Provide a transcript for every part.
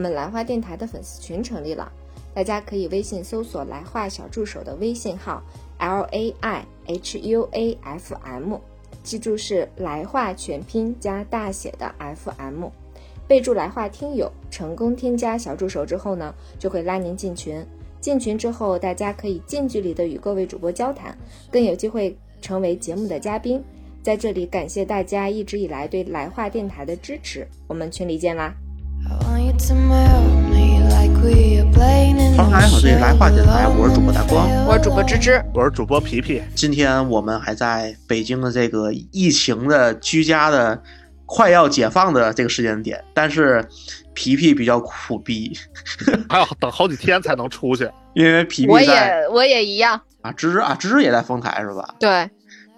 我们来话电台的粉丝群成立了，大家可以微信搜索“来话小助手”的微信号 l a i h u a f m，记住是来话全拼加大写的 f m，备注“来话听友”，成功添加小助手之后呢，就会拉您进群。进群之后，大家可以近距离的与各位主播交谈，更有机会成为节目的嘉宾。在这里感谢大家一直以来对来话电台的支持，我们群里见啦！大家好，这里是来话电台，我是主播大光，我是主播芝芝，我是主播皮皮。今天我们还在北京的这个疫情的居家的快要解放的这个时间点，但是皮皮比较苦逼，还要等好几天才能出去，因为皮皮我在也我也一样，啊，芝芝啊，芝芝也在丰台是吧？对，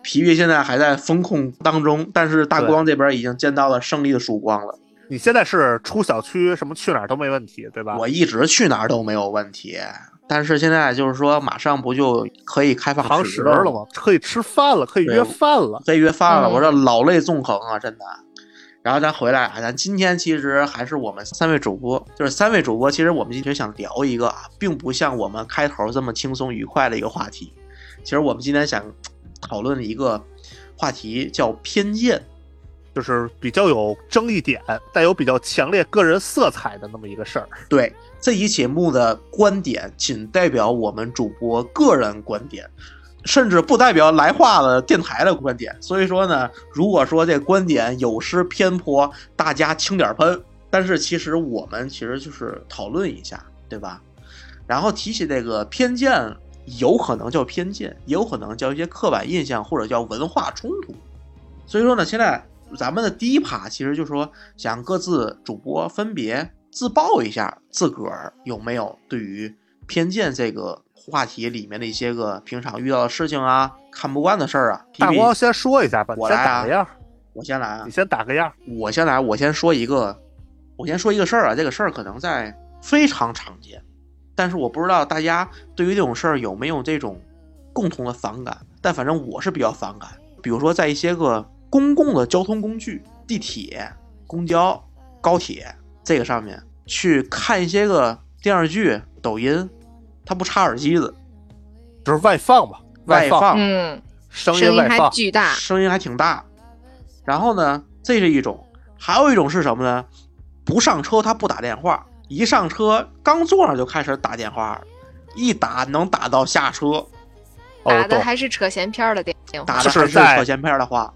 皮皮现在还在风控当中，但是大光这边已经见到了胜利的曙光了。你现在是出小区，什么去哪儿都没问题，对吧？我一直去哪儿都没有问题，但是现在就是说，马上不就可以开放堂食了吗？可以吃饭了，可以约饭了，可以约饭了。嗯我这老泪纵横啊，真的。然后咱回来啊，咱今天其实还是我们三位主播，就是三位主播。其实我们今天想聊一个啊，并不像我们开头这么轻松愉快的一个话题。其实我们今天想讨论一个话题，叫偏见。就是比较有争议点，带有比较强烈个人色彩的那么一个事儿。对这一节目的观点，仅代表我们主播个人观点，甚至不代表来话的电台的观点。所以说呢，如果说这观点有失偏颇，大家轻点喷。但是其实我们其实就是讨论一下，对吧？然后提起这个偏见，有可能叫偏见，也有可能叫一些刻板印象，或者叫文化冲突。所以说呢，现在咱们的第一趴其实就是说，想各自主播分别自曝一下自个儿有没有对于偏见这个话题里面的一些个平常遇到的事情啊，看不惯的事儿啊。大光先说一下吧，我来啊打个样，我先来啊你，先打个样。我先来，我先说一个，我先说一个事儿啊，这个事儿可能在非常常见，但是我不知道大家对于这种事儿有没有这种共同的反感，但反正我是比较反感。比如说在一些个公共的交通工具，地铁、公交、高铁这个上面去看一些个电视剧、抖音，它不插耳机子，就是外放吧，外放，嗯，声声音还外放。巨大，声音还挺大。然后呢，这是一种，还有一种是什么呢？不上车他不打电话，一上车刚坐上就开始打电话，一打能打到下车。打的还是扯闲篇的电话，打的还是扯闲篇的话。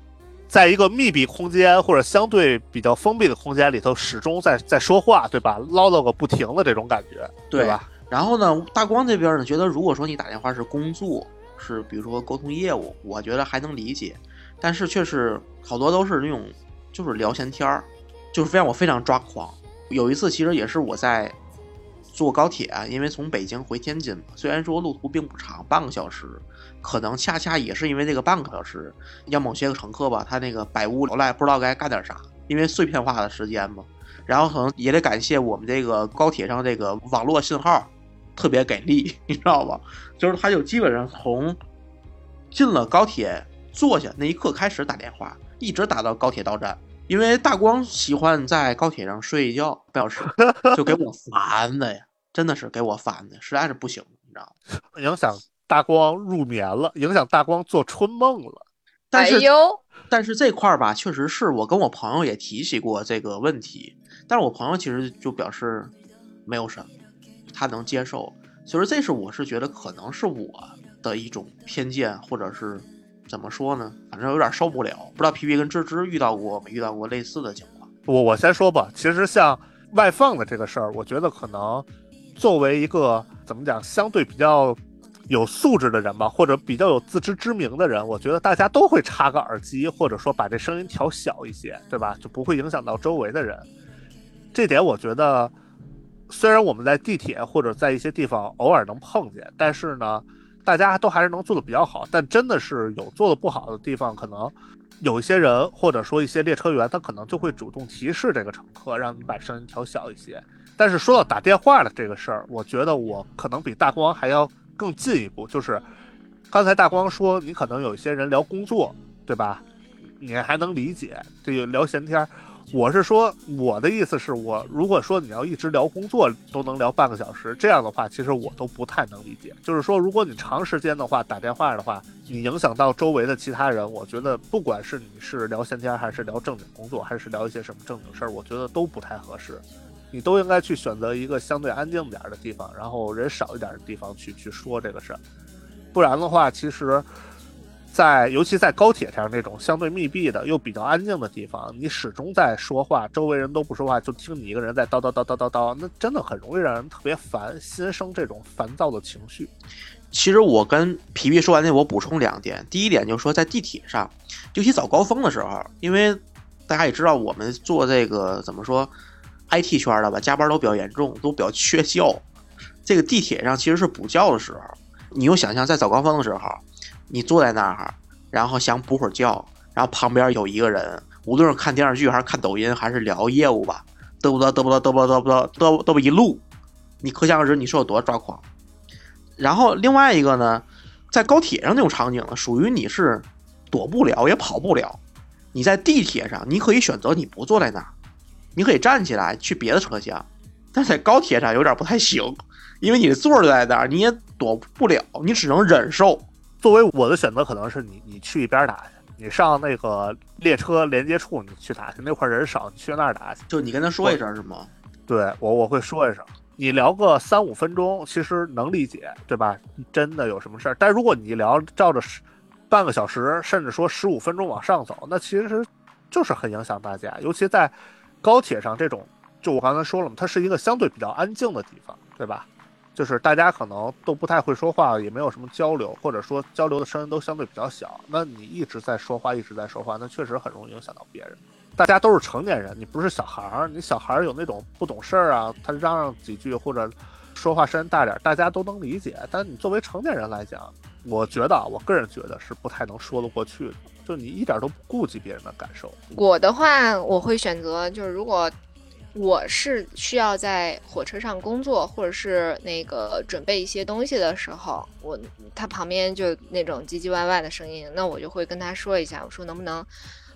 在一个密闭空间或者相对比较封闭的空间里头，始终在在说话，对吧？唠叨个不停的这种感觉，对吧？然后呢，大光这边呢，觉得如果说你打电话是工作，是比如说沟通业务，我觉得还能理解，但是却是好多都是那种就是聊闲天儿，就是让我非常抓狂。有一次其实也是我在坐高铁啊，因为从北京回天津嘛，虽然说路途并不长，半个小时，可能恰恰也是因为这个半个小时，让某些个乘客吧，他那个百无聊赖，不知道该干点啥，因为碎片化的时间嘛。然后可能也得感谢我们这个高铁上这个网络信号特别给力，你知道吧？就是他就基本上从进了高铁坐下那一刻开始打电话，一直打到高铁到站。因为大光喜欢在高铁上睡一觉半小时，就给我烦的呀，真的是给我烦的，实在是不行，你知道吗？影响大光入眠了，影响大光做春梦了。但是、哎，但是这块儿吧，确实是我跟我朋友也提起过这个问题，但是我朋友其实就表示没有什么，他能接受。所以说，这是我是觉得可能是我的一种偏见，或者是怎么说呢？反正有点受不了。不知道皮皮跟芝芝遇到过没遇到过类似的情况？我我先说吧，其实像外放的这个事儿，我觉得可能作为一个怎么讲，相对比较有素质的人吧，或者比较有自知之明的人，我觉得大家都会插个耳机，或者说把这声音调小一些，对吧？就不会影响到周围的人。这点我觉得，虽然我们在地铁或者在一些地方偶尔能碰见，但是呢，大家都还是能做的比较好。但真的是有做的不好的地方，可能有一些人或者说一些列车员，他可能就会主动提示这个乘客，让你把声音调小一些。但是说到打电话的这个事儿，我觉得我可能比大光还要更进一步，就是刚才大光说你可能有一些人聊工作，对吧？你还能理解这个聊闲天儿。我是说，我的意思是我如果说你要一直聊工作都能聊半个小时，这样的话，其实我都不太能理解。就是说，如果你长时间的话打电话的话，你影响到周围的其他人，我觉得不管是你是聊闲天，还是聊正经工作，还是聊一些什么正经事儿，我觉得都不太合适。你都应该去选择一个相对安静点儿的地方，然后人少一点的地方去去说这个事儿。不然的话，其实。在尤其在高铁上那种相对密闭的又比较安静的地方，你始终在说话，周围人都不说话，就听你一个人在叨叨叨叨叨叨，那真的很容易让人特别烦，心生这种烦躁的情绪。其实我跟皮皮说完那，我补充两点。第一点就是说，在地铁上，尤其早高峰的时候，因为大家也知道，我们做这个怎么说，IT 圈的吧，加班都比较严重，都比较缺觉。这个地铁上其实是补觉的时候，你又想象在早高峰的时候。你坐在那儿，然后想补会儿觉，然后旁边有一个人，无论是看电视剧还是看抖音还是聊业务吧，嘚啵嘚嘚啵嘚嘚不嘚啵嘚嘚嘚不一路，你可想而知你是有多抓狂。然后另外一个呢，在高铁上那种场景呢，属于你是躲不了也跑不了。你在地铁上，你可以选择你不坐在那儿，你可以站起来去别的车厢，但在高铁上有点不太行，因为你的座就在那儿，你也躲不了，你只能忍受。作为我的选择，可能是你你去一边打去，你上那个列车连接处，你去打去，那块人少，你去那儿打去。就你跟他说一声是吗？对我我会说一声，你聊个三五分钟，其实能理解，对吧？真的有什么事儿？但如果你聊照着十半个小时，甚至说十五分钟往上走，那其实就是很影响大家，尤其在高铁上这种，就我刚才说了嘛，它是一个相对比较安静的地方，对吧？就是大家可能都不太会说话，也没有什么交流，或者说交流的声音都相对比较小。那你一直在说话，一直在说话，那确实很容易影响到别人。大家都是成年人，你不是小孩儿，你小孩儿有那种不懂事儿啊，他嚷嚷几句或者说话声音大点，大家都能理解。但你作为成年人来讲，我觉得啊，我个人觉得是不太能说得过去的。就你一点都不顾及别人的感受。我的话，我会选择就是如果。我是需要在火车上工作，或者是那个准备一些东西的时候，我他旁边就那种唧唧歪歪的声音，那我就会跟他说一下，我说能不能，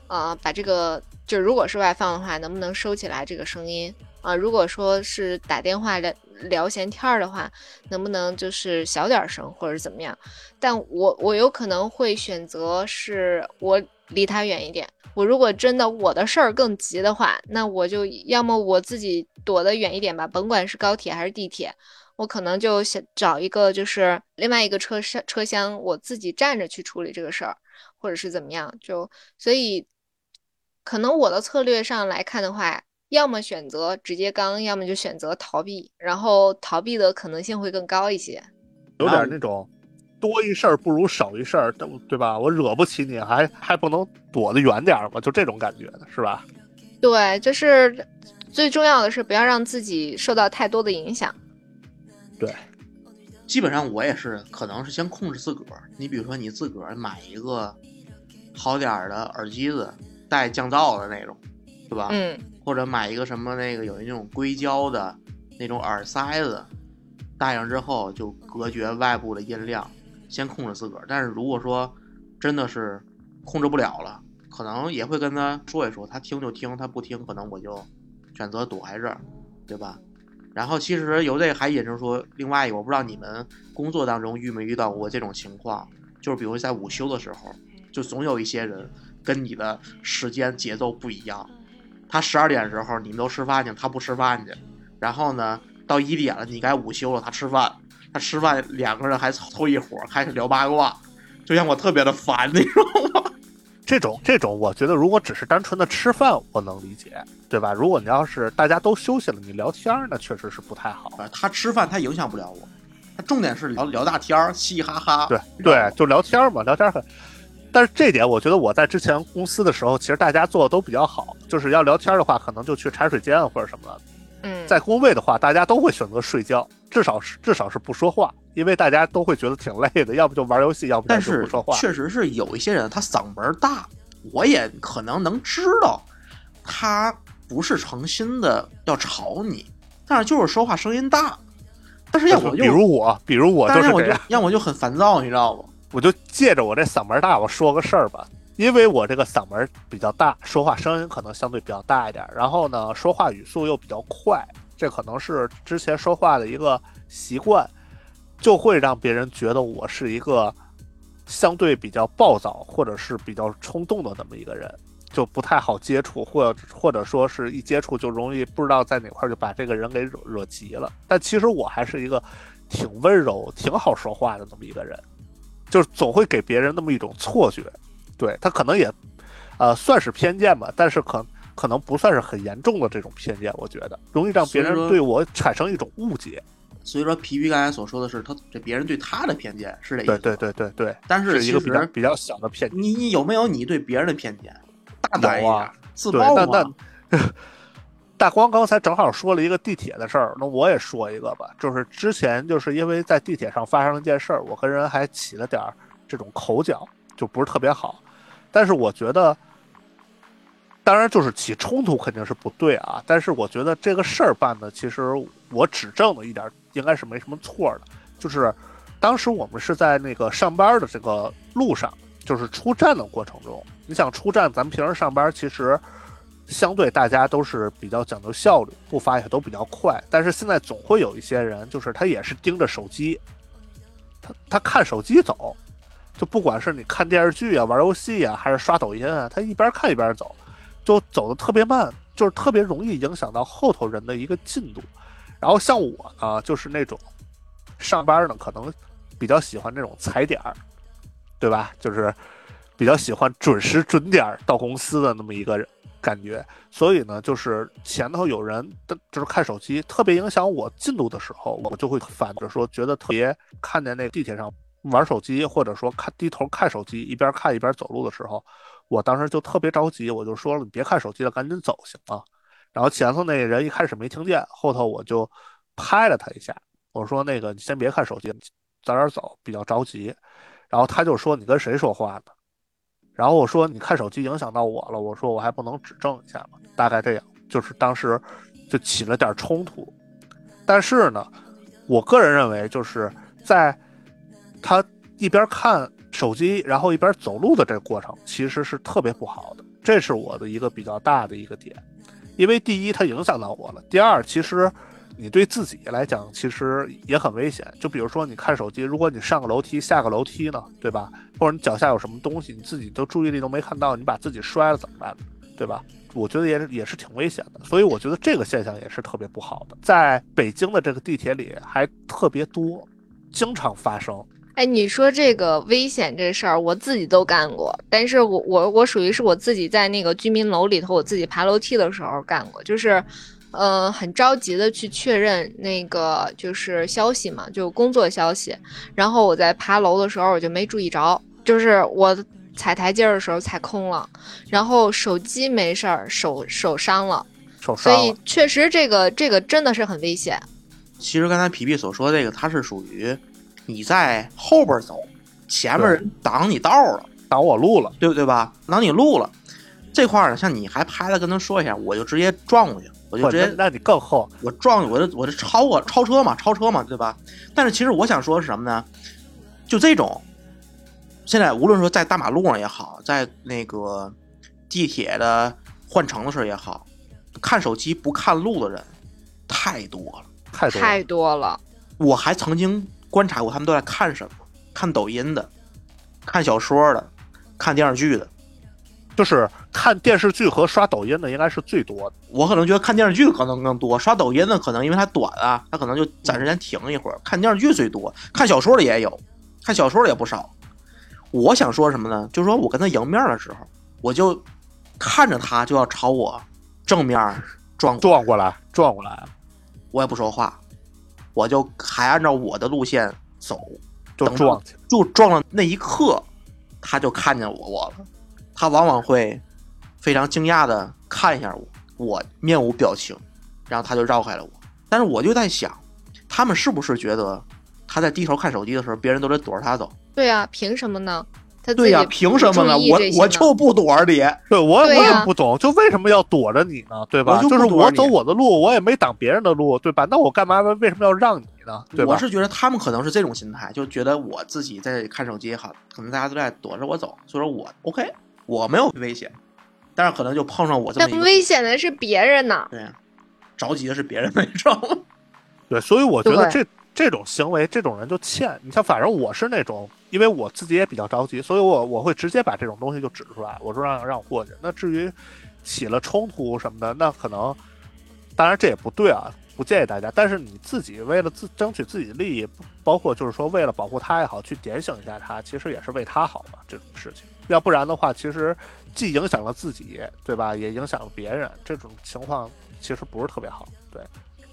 呃，把这个就如果是外放的话，能不能收起来这个声音啊？如果说是打电话的聊闲天儿的话，能不能就是小点声或者怎么样？但我我有可能会选择是我离他远一点。我如果真的我的事儿更急的话，那我就要么我自己躲得远一点吧，甭管是高铁还是地铁，我可能就想找一个就是另外一个车车厢，我自己站着去处理这个事儿，或者是怎么样。就所以，可能我的策略上来看的话，要么选择直接刚，要么就选择逃避，然后逃避的可能性会更高一些，有点那种。多一事儿不如少一事儿，对对吧？我惹不起你，还还不能躲得远点儿吗？就这种感觉的是吧？对，就是最重要的是不要让自己受到太多的影响。对，基本上我也是，可能是先控制自个儿。你比如说，你自个儿买一个好点儿的耳机子，带降噪的那种，对吧？嗯。或者买一个什么那个有那种硅胶的那种耳塞子，戴上之后就隔绝外部的音量。先控制自个儿，但是如果说真的是控制不了了，可能也会跟他说一说，他听就听，他不听，可能我就选择躲在这儿，对吧？然后其实由这个还引申说另外一个，我不知道你们工作当中遇没遇到过这种情况，就是比如在午休的时候，就总有一些人跟你的时间节奏不一样，他十二点的时候你们都吃饭去，他不吃饭去，然后呢到一点了你该午休了，他吃饭。他吃饭，两个人还凑一伙开始聊八卦，就让我特别的烦，你知道吗？这 种这种，我觉得如果只是单纯的吃饭，我能理解，对吧？如果你要是大家都休息了，你聊天那确实是不太好。他吃饭他影响不了我，他重点是聊聊大天儿，嘻嘻哈哈。对对，就聊天嘛，聊天很。但是这点，我觉得我在之前公司的时候，其实大家做的都比较好。就是要聊天的话，可能就去茶水间或者什么的。嗯，在工位的话，大家都会选择睡觉。至少是至少是不说话，因为大家都会觉得挺累的，要不就玩游戏，要不就不说话。确实是有一些人他嗓门大，我也可能能知道，他不是诚心的要吵你，但是就是说话声音大。但是要我，比如我，比如我，但是我就让我就很烦躁，你知道吗？我就借着我这嗓门大，我说个事儿吧。因为我这个嗓门比较大，说话声音可能相对比较大一点，然后呢，说话语速又比较快，这可能是之前说话的一个习惯，就会让别人觉得我是一个相对比较暴躁或者是比较冲动的那么一个人，就不太好接触，或或者说是一接触就容易不知道在哪块就把这个人给惹惹急了。但其实我还是一个挺温柔、挺好说话的那么一个人，就是总会给别人那么一种错觉。对他可能也，呃，算是偏见吧，但是可可能不算是很严重的这种偏见，我觉得容易让别人对我产生一种误解。所以说皮皮刚才所说的是他这别人对他的偏见是这意思。对对。对对对，但是一个比较实比较小的偏见。你你有没有你对别人的偏见？大胆一点，啊，自爆那嘛。大光刚才正好说了一个地铁的事儿，那我也说一个吧，就是之前就是因为在地铁上发生了一件事儿，我跟人还起了点儿这种口角，就不是特别好。但是我觉得，当然就是起冲突肯定是不对啊，但是我觉得这个事儿办的，其实我指正的一点应该是没什么错的，就是当时我们是在那个上班的这个路上，就是出站的过程中，你想出站，咱们平时上班其实相对大家都是比较讲究效率，步伐也都比较快，但是现在总会有一些人，就是他也是盯着手机，他他看手机走，就不管是你看电视剧啊、玩游戏啊，还是刷抖音啊，他一边看一边走，就走的特别慢，就是特别容易影响到后头人的一个进度。然后像我呢，就是那种上班呢，可能比较喜欢这种踩点儿，对吧？就是比较喜欢准时准点到公司的那么一个人感觉。所以呢，就是前头有人的就是看手机，特别影响我进度的时候，我就会反着说，觉得特别看见那地铁上玩手机，或者说看低头看手机，一边看一边走路的时候，我当时就特别着急，我就说了，你别看手机了，赶紧走行吗？然后前头那人一开始没听见，后头我就拍了他一下，我说那个你先别看手机，早点走，比较着急。然后他就说你跟谁说话呢？然后我说你看手机影响到我了，我说我还不能指正一下吗？大概这样，就是当时就起了点冲突。但是呢，我个人认为就是在他一边看手机，然后一边走路的这个过程，其实是特别不好的。这是我的一个比较大的一个点，因为第一它影响到我了，第二其实你对自己来讲其实也很危险。就比如说你看手机，如果你上个楼梯下个楼梯呢，对吧？或者你脚下有什么东西，你自己都注意力都没看到，你把自己摔了怎么办？对吧？我觉得也也是挺危险的，所以我觉得这个现象也是特别不好的，在北京的这个地铁里还特别多，经常发生。哎，你说这个危险这事儿，我自己都干过，但是我我我属于是我自己在那个居民楼里头，我自己爬楼梯的时候干过，就是，呃，很着急的去确认那个就是消息嘛，就工作消息，然后我在爬楼的时候我就没注意着，就是我踩台阶的时候踩空了，然后手机没事儿，手手伤了，手伤了所以，确实这个这个真的是很危险。其实刚才皮皮所说的这个，它是属于你在后边走，前面人挡你道了，挡我路了。对不对吧？挡你路了。这块儿呢，像你还拍了跟他说一下，我就直接撞过去，我就直接不那那你更厚，我撞我这我这超我超车嘛，超车嘛，对吧？但是其实我想说的是什么呢？就这种，现在无论说在大马路上也好，在那个地铁的换乘的时候也好，看手机不看路的人太多了。太多了太多了，我还曾经观察过他们都在看什么，看抖音的，看小说的，看电视剧的。就是看电视剧和刷抖音的应该是最多的。我可能觉得看电视剧可能更多，刷抖音的可能因为它短啊，它可能就暂时先停一会儿。看电视剧最多，看小说的也有，看小说的也不少。我想说什么呢？就是说我跟他迎面的时候，我就看着他就要朝我正面撞过，撞过来，撞过来，我也不说话，我就还按照我的路线走，就撞。就撞了那一刻，他就看见我我了。他往往会非常惊讶的看一下我，我面无表情，然后他就绕开了我。但是我就在想，他们是不是觉得他在低头看手机的时候，别人都得躲着他走？对呀、凭什么呢？他对呀、凭什么呢？我我就不躲着你。对我我也不懂，就为什么要躲着你呢？对吧？就就是我走我的路，我也没挡别人的路，对吧？那我干嘛为什么要让你呢？对吧？我是觉得他们可能是这种心态，就觉得我自己在这里看手机也好，可能大家都在躲着我走，所以说我 OK，我没有危险，但是可能就碰上我这么一个，但危险的是别人呢。对，着急的是别人那种。对，所以我觉得这这种行为，这种人就欠。你像，反正我是那种，因为我自己也比较着急，所以我我会直接把这种东西就指出来，我说让让我过去。那至于起了冲突什么的，那可能，当然这也不对啊，不建议大家。但是你自己为了自争取自己的利益，包括就是说为了保护他也好，去点醒一下他，其实也是为他好嘛。这种事情，要不然的话，其实既影响了自己，对吧？也影响了别人，这种情况其实不是特别好。对。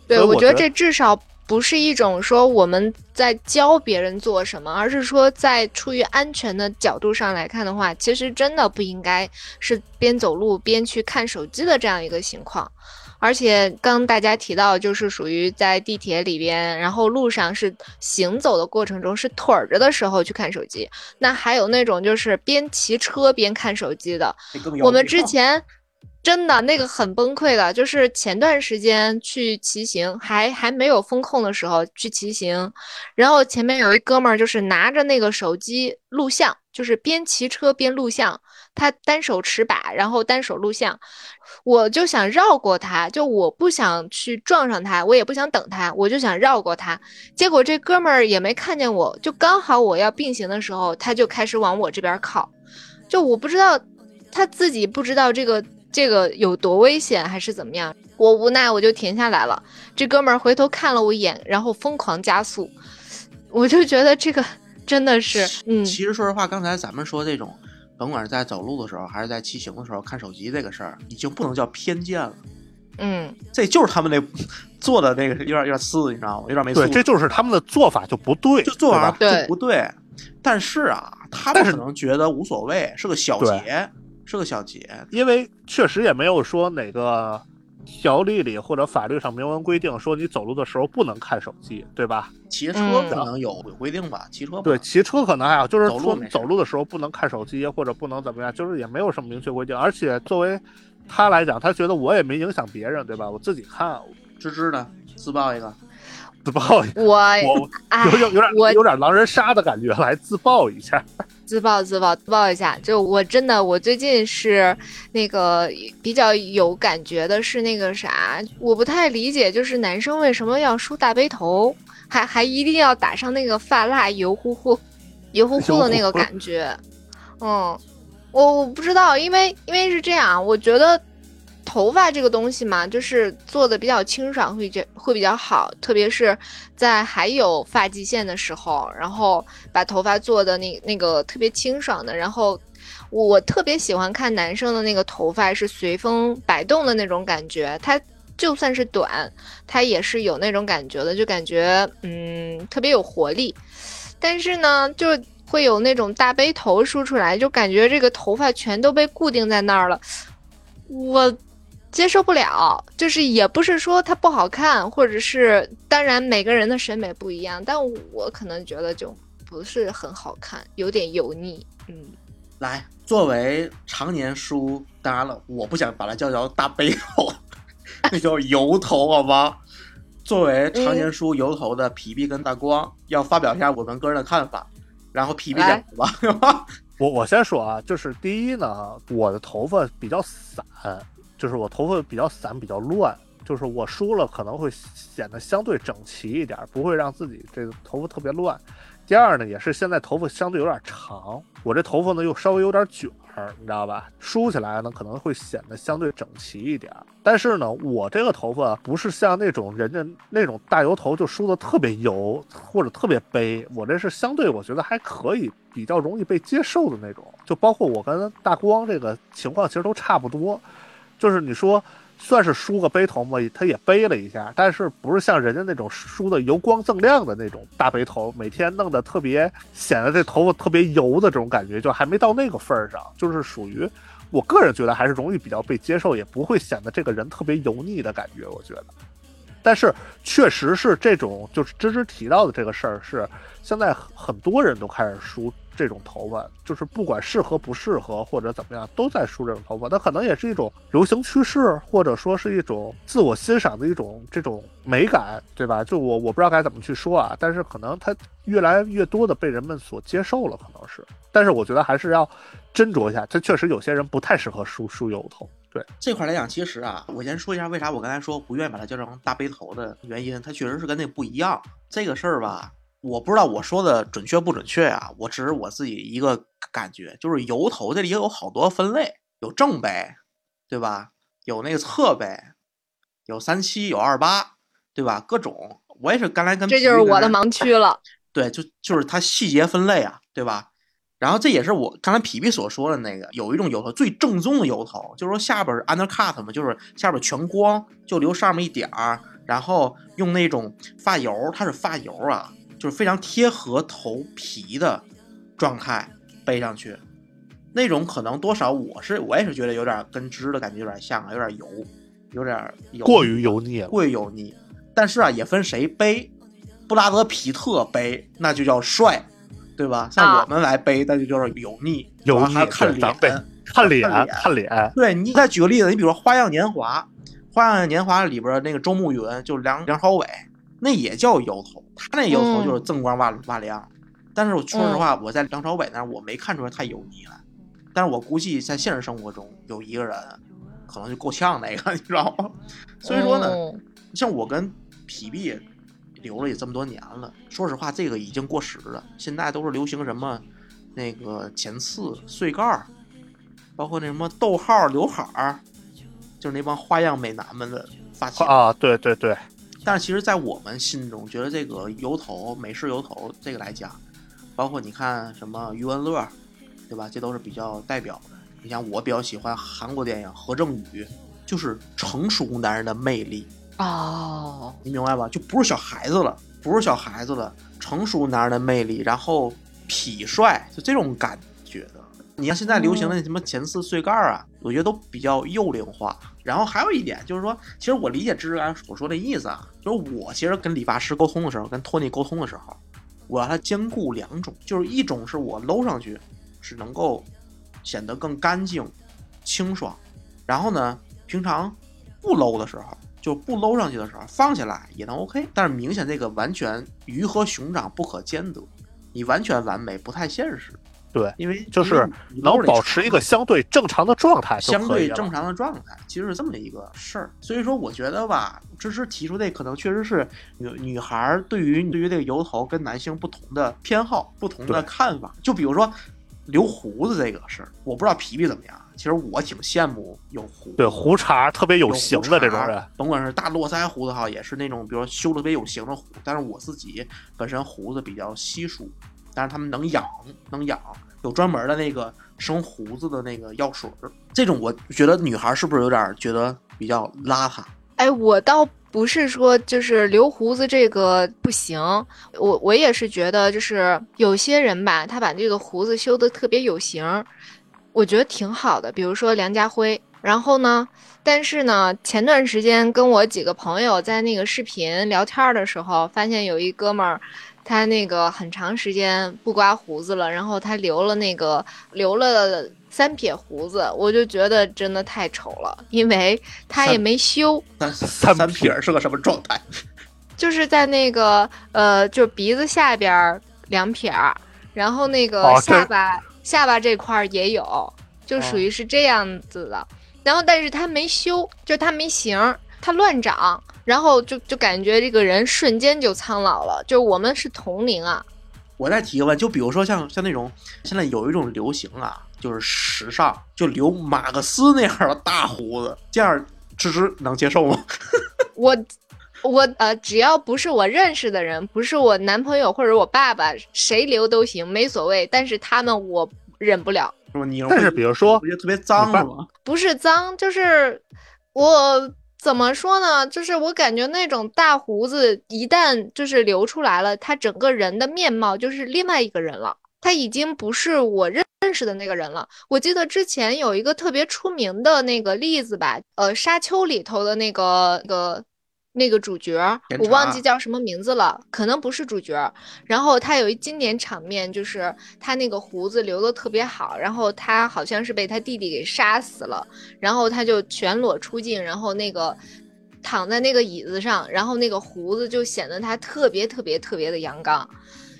对，我觉我觉得这至少不是一种说我们在教别人做什么，而是说在出于安全的角度上来看的话，其实真的不应该是边走路边去看手机的这样一个情况。而且刚大家提到，就是属于在地铁里边，然后路上是行走的过程中是腿儿着的时候去看手机，那还有那种就是边骑车边看手机的，我们之前真的那个很崩溃的，就是前段时间去骑行，还还没有风控的时候去骑行，然后前面有一哥们儿就是拿着那个手机录像，就是边骑车边录像，他单手持把，然后单手录像，我就想绕过他，就我不想去撞上他，我也不想等他，我就想绕过他，结果这哥们儿也没看见我，就刚好我要并行的时候，他就开始往我这边靠，就我不知道他自己不知道这个这个有多危险还是怎么样，我无奈我就停下来了。这哥们儿回头看了我一眼，然后疯狂加速，我就觉得这个真的是，嗯，其实说实话，刚才咱们说这种，甭管是在走路的时候，还是在骑行的时候看手机这个事儿，已经不能叫偏见了，嗯，这就是他们那做的那个有点有点次，你知道吗？有点没素对，这就是他们的做法就不对，就做法就不对。但是啊，他们可能觉得无所谓，是个小对节，是个小节。因为确实也没有说哪个条例里或者法律上明文规定说你走路的时候不能看手机，对吧？骑车嗯可能有有规定吧，骑车对，骑车可能还好，就是说走路走路的时候不能看手机或者不能怎么样，就是也没有什么明确规定。而且作为他来讲，他觉得我也没影响别人，对吧？我自己看，芝芝的自爆一个。自爆一，我我哎有有有点有点狼人杀的感觉，来自爆一下。自爆自爆自爆一下，就我真的我最近是那个比较有感觉的是那个啥，我不太理解，就是男生为什么要梳大背头，还还一定要打上那个发蜡，油乎乎、油乎乎的那个感觉。嗯，我我不知道，因为因为是这样，我觉得头发这个东西嘛，就是做的比较清爽会这会比较好，特别是在还有发际线的时候，然后把头发做的那那个特别清爽的，然后我我特别喜欢看男生的那个头发是随风摆动的那种感觉，他就算是短，他也是有那种感觉的，就感觉嗯特别有活力，但是呢就。会有那种大背头梳出来，就感觉这个头发全都被固定在那儿了，我接受不了。就是也不是说它不好看，或者是当然每个人的审美不一样，但我可能觉得就不是很好看，有点油腻。嗯，来，作为常年梳，当然了，我不想把它叫叫大背头，那叫油头，好吗？作为常年梳油头的皮皮跟大光，要发表一下我们个人的看法。然后皮皮来讲吧，我我先说啊，就是第一呢，我的头发比较散，就是我头发比较散，比较乱，就是我梳了可能会显得相对整齐一点，不会让自己这个头发特别乱。第二呢，也是现在头发相对有点长，我这头发呢又稍微有点卷儿，你知道吧？梳起来呢可能会显得相对整齐一点。但是呢，我这个头发不是像那种人家那种大油头就梳的特别油或者特别背，我这是相对我觉得还可以，比较容易被接受的那种。就包括我跟大光这个情况其实都差不多，就是你说。算是梳个背头嘛，他也背了一下，但是不是像人家那种梳的油光锃亮的那种大背头，每天弄得特别显得这头发特别油的这种感觉，就还没到那个份儿上，就是属于我个人觉得还是容易比较被接受，也不会显得这个人特别油腻的感觉，我觉得。但是确实是这种，就是芝芝提到的这个事儿，是现在很多人都开始梳这种头发，就是不管适合不适合或者怎么样，都在梳这种头发。那可能也是一种流行趋势，或者说是一种自我欣赏的一种这种美感，对吧？就我我不知道该怎么去说啊，但是可能它越来越多的被人们所接受了，可能是。但是我觉得还是要斟酌一下，这确实有些人不太适合梳梳油头。对这块来讲，其实啊，我先说一下为啥我刚才说不愿意把它叫成大背头的原因，它确实是跟那不一样。这个事儿吧，我不知道我说的准确不准确啊，我只是我自己一个感觉，就是油头这里有好多分类，有正杯，对吧？有那个侧杯，有三七，有二八，对吧？各种，我也是刚才跟这就是我的盲区了。对，就就是它细节分类啊，对吧？然后这也是我刚才皮皮所说的那个，有一种油头最正宗的油头，就是说下边是 undercut 嘛，就是下边全光，就留上面一点儿，然后用那种发油，它是发油啊，就是非常贴合头皮的状态背上去，那种可能多少我是我也是觉得有点跟织的感觉有点像啊，有点油，有点油，过于油腻了。过于油腻。但是啊，也分谁背，布拉德皮特背那就叫帅。对吧？像我们来背，那就叫做油腻，油腻看脸，看脸，看脸。对你再举个例子，你比如说《花样年华》，《花样年华》里边那个周慕云，就梁梁朝伟，那也叫油头，他那油头就是锃光瓦瓦亮。但是我说实话，我在梁朝伟那儿我没看出来太油腻来。但是我估计在现实生活中有一个人，可能就够呛那个，你知道吗？所以说呢，像我跟皮皮。留了也这么多年了，说实话，这个已经过时了。现在都是流行什么，那个前刺、碎盖儿，包括那什么逗号、刘海儿，就是那帮花样美男们的发型啊。对对对。但是其实，在我们心中，觉得这个油头、美式油头这个来讲，包括你看什么余文乐，对吧？这都是比较代表的。你像我比较喜欢韩国电影何正宇，就是成熟男人的魅力。哦，你明白吧？就不是小孩子了，不是小孩子了，成熟男人的魅力，然后痞帅，就这种感觉的。你像现在流行的什么前四碎盖啊，我觉得都比较幼龄化。然后还有一点就是说，其实我理解芝芝刚才所说的意思啊，就是我其实跟理发师沟通的时候，跟托尼沟通的时候，我让他兼顾两种，就是一种是我搂上去是能够显得更干净、清爽，然后呢，平常不搂的时候。就不搂上去的时候放下来也能 OK，但是明显这个完全鱼和熊掌不可兼得，你完全完美不太现实。对，因为就是能保持一个相对正常的状态，相对正常的状态，其实是这么一个事儿。所以说，我觉得吧，芝芝提出这可能确实是女女孩对于对于这个油头跟男性不同的偏好、不同的看法。就比如说留胡子这个事儿，我不知道皮皮怎么样。其实我挺羡慕有胡对胡茬特别有型的这种人，甭管是大络腮胡子哈，也是那种比如说修特别有型的胡。但是我自己本身胡子比较稀疏，但是他们能养，能养，有专门的那个生胡子的那个药水儿。这种我觉得女孩是不是有点觉得比较邋遢？哎，我倒不是说就是留胡子这个不行，我我也是觉得就是有些人吧，他把这个胡子修的特别有型。我觉得挺好的，比如说梁家辉，然后呢，但是呢，前段时间跟我几个朋友在那个视频聊天的时候，发现有一哥们儿，他那个很长时间不刮胡子了，然后他留了那个留了三撇胡子，我就觉得真的太丑了，因为他也没修。三三撇是个什么状态？就是在那个呃，就鼻子下边两撇儿，然后那个下巴。下巴这块儿也有，就属于是这样子的。然后，但是他没修，就他没型，他乱长，然后就就感觉这个人瞬间就苍老了。就我们是同龄啊。我再提个问，就比如说像像那种现在有一种流行啊，就是时尚，就留马克思那样的大胡子，这样芝芝能接受吗？我。我呃，只要不是我认识的人，不是我男朋友或者我爸爸，谁留都行，没所谓。但是他们我忍不了。但是比如说，我觉得特别脏是吗？不是脏，就是我怎么说呢？就是我感觉那种大胡子一旦就是流出来了，他整个人的面貌就是另外一个人了，他已经不是我认认识的那个人了。我记得之前有一个特别出名的那个例子吧，呃，沙丘里头的那个那个。那个主角我忘记叫什么名字了，可能不是主角。然后他有一经典场面，就是他那个胡子留的特别好，然后他好像是被他弟弟给杀死了，然后他就全裸出镜，然后那个躺在那个椅子上，然后那个胡子就显得他特别特别特别的阳刚。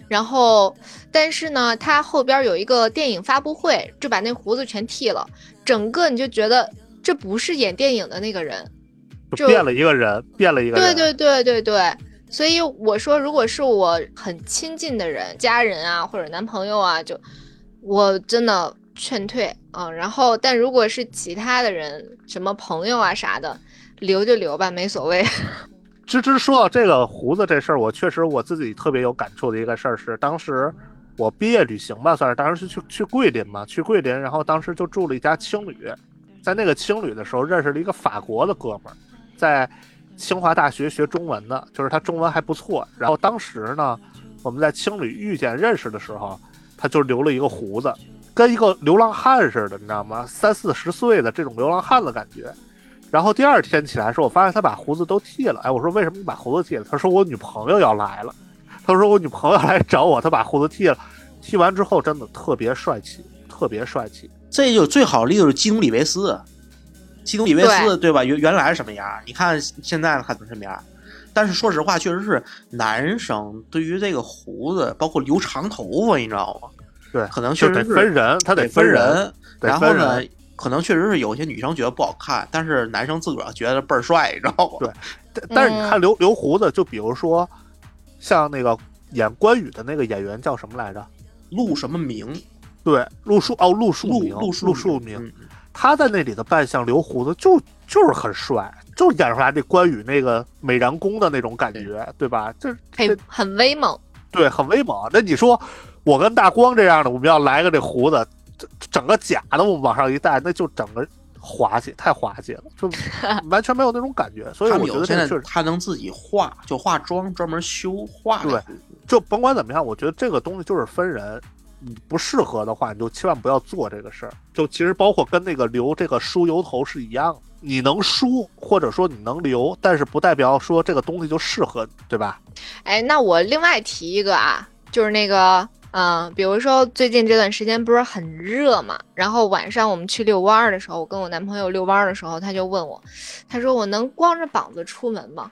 然后，但是呢，他后边有一个电影发布会，就把那胡子全剃了，整个你就觉得这不是演电影的那个人，就变了一个人，变了一个对人。对对对对对，所以我说，如果是我很亲近的人，家人啊或者男朋友啊，就我真的劝退啊。然后，但如果是其他的人，什么朋友啊啥的，留就留吧，没所谓。芝芝说到这个胡子这事儿，我确实我自己特别有感触的一个事儿是，当时我毕业旅行吧，算是当时是去去桂林嘛，去桂林，然后当时就住了一家青旅，在那个青旅的时候认识了一个法国的哥们儿，在清华大学学中文的，就是他中文还不错。然后当时呢，我们在青旅遇见认识的时候，他就留了一个胡子，跟一个流浪汉似的，你知道吗？三四十岁的这种流浪汉的感觉。然后第二天起来的时候，我发现他把胡子都剃了。哎，我说为什么你把胡子剃了？他说我女朋友要来了。他说我女朋友来找我，他把胡子剃了。剃完之后真的特别帅气，特别帅气。这就最好的例子是基努里维斯，基努里维斯对吧？原原来是什么样？你看现在看成什么样？但是说实话，确实是男生对于这个胡子，包括留长头发，你知道吗？对，可能确实得分人，他得分人。然后呢？可能确实是有些女生觉得不好看，但是男生自个儿觉得倍儿帅，你知道吗？对，但但是你看留留胡子，就比如说像那个演关羽的那个演员叫什么来着？陆什么明？对，陆树哦，陆树明，陆陆树明。嗯、他在那里的扮相留胡子就就是很帅，就演出来这关羽那个美髯公的那种感觉，对吧？这很很威猛，对，很威猛。那你说我跟大光这样的，我们要来个这胡子？整整个假的，我们往上一戴，那就整个滑稽，太滑稽了，就 完全没有那种感觉。所以我觉得现在确实他能自己化，就化妆专门修化。对，就甭管怎么样，我觉得这个东西就是分人，你不适合的话，你就千万不要做这个事儿。就其实包括跟那个留这个梳油头是一样的，你能梳或者说你能留，但是不代表说这个东西就适合，对吧？哎，那我另外提一个啊，就是那个。嗯，比如说最近这段时间不是很热嘛，然后晚上我们去遛弯儿的时候，我跟我男朋友遛弯儿的时候，他就问我，他说我能光着膀子出门吗？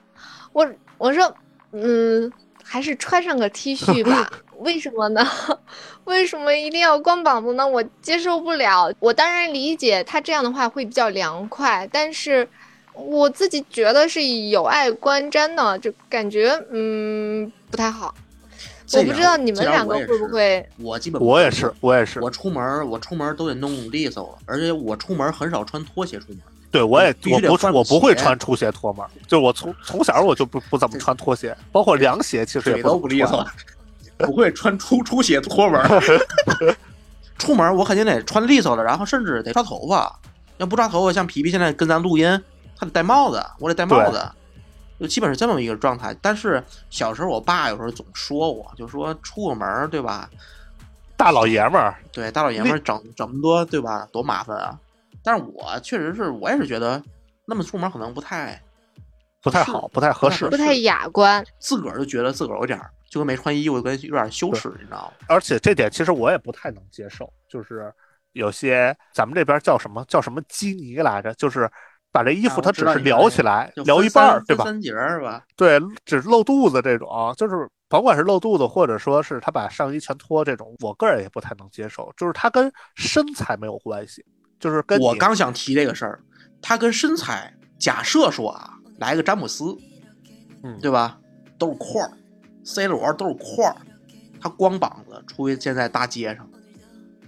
我我说，嗯，还是穿上个 T 恤吧。为什么呢？为什么一定要光膀子呢？我接受不了。我当然理解他这样的话会比较凉快，但是我自己觉得是有碍观瞻的，就感觉嗯不太好。我不知道你们两个会不会，我基本我也是，我也是。我出门，我出门都得弄利索了，而且我出门很少穿拖鞋出门。对，我也我不我不会穿出鞋脱门，就我从从小我就不不怎么穿拖鞋，包括凉鞋其实也都不利索，不会穿出出鞋脱门。出门我肯定得穿利索的，然后甚至得抓头发，要不抓头发，像皮皮现在跟咱录音，他得戴帽子，我得戴帽子。就基本是这么一个状态，但是小时候我爸有时候总说我，就说出个门对吧？大老爷们儿，对大老爷们儿整整那么多对吧？多麻烦啊！但是我确实是我也是觉得那么出门可能不太不太好，不太合适，不太雅观。自个儿就觉得自个儿有点就跟没穿衣服跟有点羞耻，你知道吗？而且这点其实我也不太能接受，就是有些咱们这边叫什么叫什么基尼来着，就是。把这衣服它只是撩起来，撩一半儿，对吧？三节是吧？对，只露肚子这种，就是甭管是露肚子，或者说是他把上衣全脱这种，我个人也不太能接受。就是它跟身材没有关系，就是跟我刚想提这个事儿，他跟身材。假设说啊，来个詹姆斯，嗯，对吧？都是块儿，C 罗都是块儿，他光膀子出现在大街上。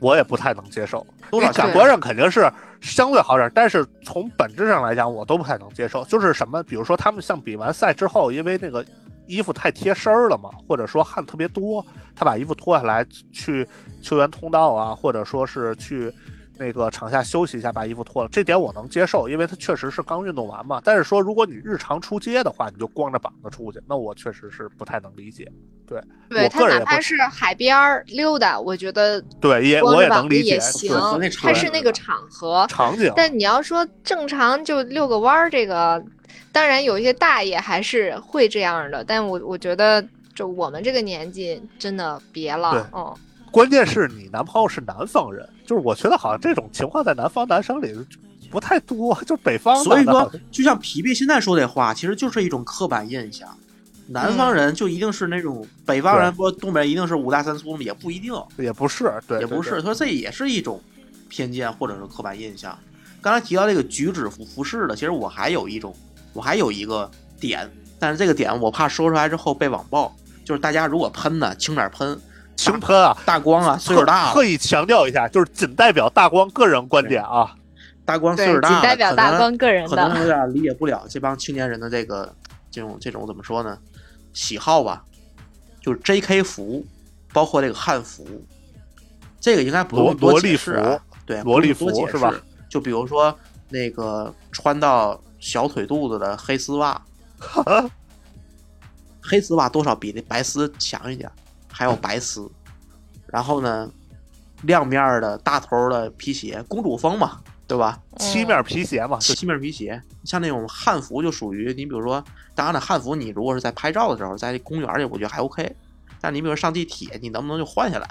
我也不太能接受，感官上肯定是相对好点，但是从本质上来讲，我都不太能接受。就是什么，比如说他们像比完赛之后，因为那个衣服太贴身了嘛，或者说汗特别多，他把衣服脱下来去球员通道啊，或者说是去。那个场下休息一下，把衣服脱了，这点我能接受，因为他确实是刚运动完嘛。但是说，如果你日常出街的话，你就光着膀子出去，那我确实是不太能理解。对，对他哪怕是海边溜达，我觉得对也我也能理解，行。他是那个场合场景。但你要说正常就遛个弯儿，这个当然有一些大爷还是会这样的，但我我觉得就我们这个年纪真的别了，嗯。关键是你男朋友是南方人，就是我觉得好像这种情况在南方男生里不太多，就北方。所以说，就像皮皮现在说的话，其实就是一种刻板印象。南方人就一定是那种北方人，不东北人一定是五大三粗吗？也不一定，也不是，对，也不是。所以这也是一种偏见或者是刻板印象。刚才提到这个举止服服饰的，其实我还有一种，我还有一个点，但是这个点我怕说出来之后被网暴，就是大家如果喷呢，轻点喷，轻喷啊，大光啊，岁数大了，特意强调一下，就是仅代表大光个人观点啊。大光岁，数大，仅代表大光个人可能可能。有点理解不了这帮青年人的这个这种这种怎么说呢？喜好吧，就是 J.K. 服，包括这个汉服，这个应该不萝用多萝莉解释啊服，对，萝莉不用多解服是吧？就比如说那个穿到小腿肚子的黑丝袜，黑丝袜多少比那白丝强一点，还有白丝，然后呢，亮面儿的大头的皮鞋，公主风嘛，对吧？漆面皮鞋嘛，就漆面皮鞋，像那种汉服就属于你，比如说，当然了，汉服你如果是在拍照的时候，在公园里，我觉得还 OK。但你比如上地铁，你能不能就换下来？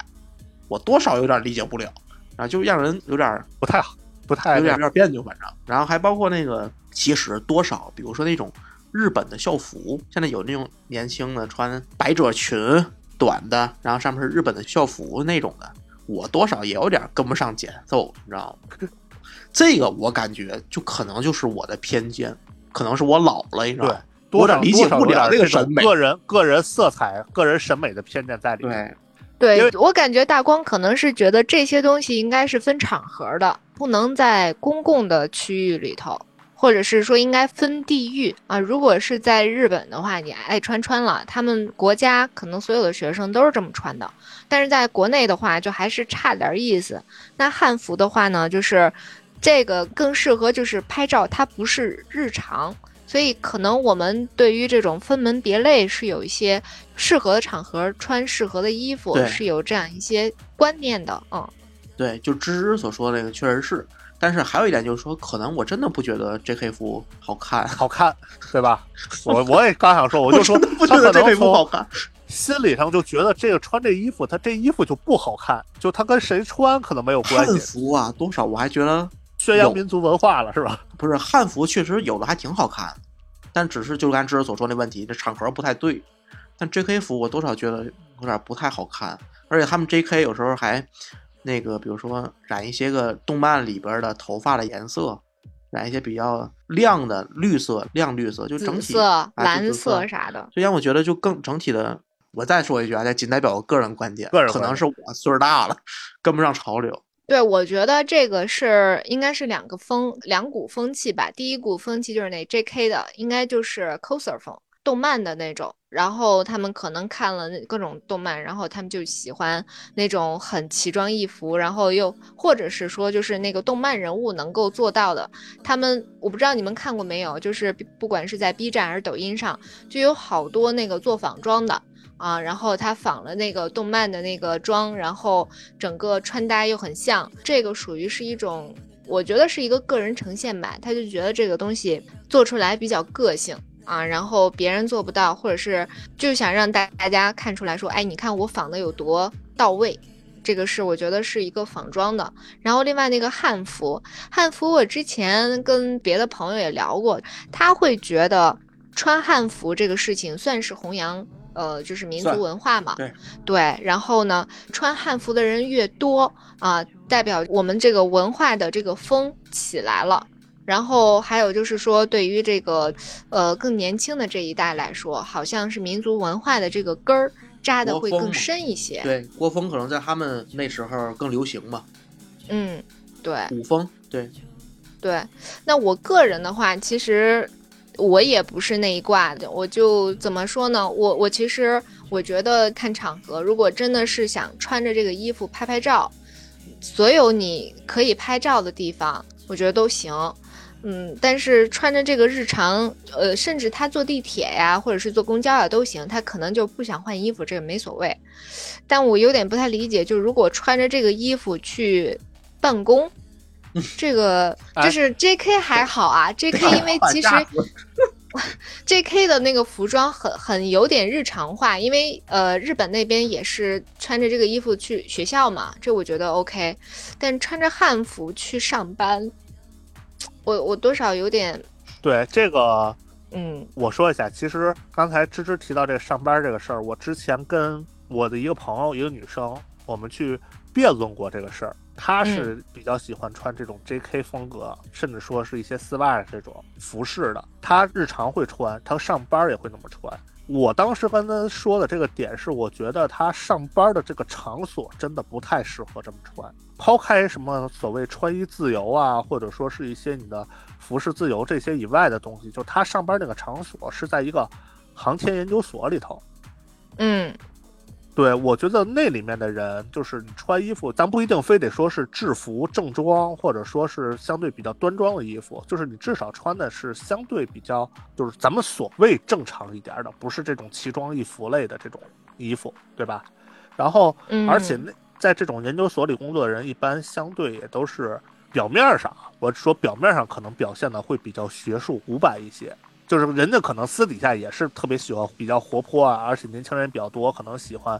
我多少有点理解不了，啊，就让人有点不太好，不太有点有点别扭，反正。然后还包括那个，其实多少，比如说那种日本的校服，现在有那种年轻的穿百褶裙短的，然后上面是日本的校服那种的，我多少也有点跟不上节奏，你知道吗？这个我感觉就可能就是我的偏见，可能是我老了，你知道吗？多少我有点理解不了多少有点这个审美个人个人色彩、个人审美的偏见在里面。对，对我感觉大光可能是觉得这些东西应该是分场合的，不能在公共的区域里头，或者是说应该分地域啊。如果是在日本的话，你爱穿穿了，他们国家可能所有的学生都是这么穿的，但是在国内的话，就还是差点意思。那汉服的话呢，就是这个更适合就是拍照，它不是日常。所以，可能我们对于这种分门别类是有一些适合的场合穿适合的衣服，是有这样一些观念的。嗯，对，就芝芝所说的那个确实是，但是还有一点就是说，可能我真的不觉得 J.K. 服好看，好看，对吧？我我也刚想说，我就说不觉得 J.K. 服好看。心理上就觉得这个穿这衣服，他这衣服就不好看，就他跟谁穿可能没有关系汉系，服啊，多少我还觉得宣扬民族文化了是吧？不是汉服，确实有的还挺好看，但只是就刚才芝芝所说那问题，这场合不太对。但 J.K. 服我多少觉得有点不太好看，而且他们 J.K. 有时候还那个，比如说染一些个动漫里边的头发的颜色，染一些比较亮的绿色、亮绿色，就整体色、哎蓝色色啥的。就让我觉得就更整体的。我再说一句啊，这仅代表我个人观点，个人观点可能是我岁数大了，跟不上潮流。对，我觉得这个是应该是两个风两股风气吧。第一股风气就是那 J.K. 的，应该就是 coser 风，动漫的那种。然后他们可能看了各种动漫，然后他们就喜欢那种很奇装异服，然后又或者是说就是那个动漫人物能够做到的。他们我不知道你们看过没有，就是不管是在 B 站还是抖音上，就有好多那个做仿妆的。啊，然后他仿了那个动漫的那个妆，然后整个穿搭又很像，这个属于是一种，我觉得是一个个人呈现吧。他就觉得这个东西做出来比较个性啊，然后别人做不到，或者是就想让大大家看出来说，哎，你看我仿的有多到位。这个是我觉得是一个仿妆的，然后另外那个汉服，汉服我之前跟别的朋友也聊过，他会觉得穿汉服这个事情算是弘扬。呃，就是民族文化嘛，对对，然后呢，穿汉服的人越多啊、代表我们这个文化的这个风起来了。然后还有就是说，对于这个呃更年轻的这一代来说，好像是民族文化的这个根儿扎的会更深一些。对，国风可能在他们那时候更流行嘛，嗯，对古风，对，对。那我个人的话，其实我也不是那一挂的，我就怎么说呢？我我其实我觉得看场合，如果真的是想穿着这个衣服拍拍照，所有你可以拍照的地方，我觉得都行。嗯，但是穿着这个日常，呃，甚至他坐地铁呀，或者是坐公交呀都行，他可能就不想换衣服，这个没所谓。但我有点不太理解，就如果穿着这个衣服去办公，这个哎就是 J.K. 还好啊，J.K. 因为其实 J.K. 的那个服装很很有点日常化，因为呃日本那边也是穿着这个衣服去学校嘛，这我觉得 OK。但穿着汉服去上班，我我多少有点对这个嗯我说一下，其实刚才芝芝提到这个上班这个事儿，我之前跟我的一个朋友，一个女生，我们去辩论过这个事儿。她是比较喜欢穿这种 J.K. 风格，甚至说是一些丝袜这种服饰的。她日常会穿，她上班也会那么穿。我当时跟他说的这个点是，我觉得他上班的这个场所真的不太适合这么穿。抛开什么所谓穿衣自由啊，或者说是一些你的服饰自由这些以外的东西，就他上班那个场所是在一个航天研究所里头。嗯对，我觉得那里面的人，就是你穿衣服，咱不一定非得说是制服、正装，或者说是相对比较端庄的衣服，就是你至少穿的是相对比较，就是咱们所谓正常一点的，不是这种奇装异服类的这种衣服，对吧？然后，嗯，而且那在这种研究所里工作的人，一般相对也都是表面上，我说表面上可能表现的会比较学术古板一些。就是人家可能私底下也是特别喜欢比较活泼啊，而且年轻人比较多，可能喜欢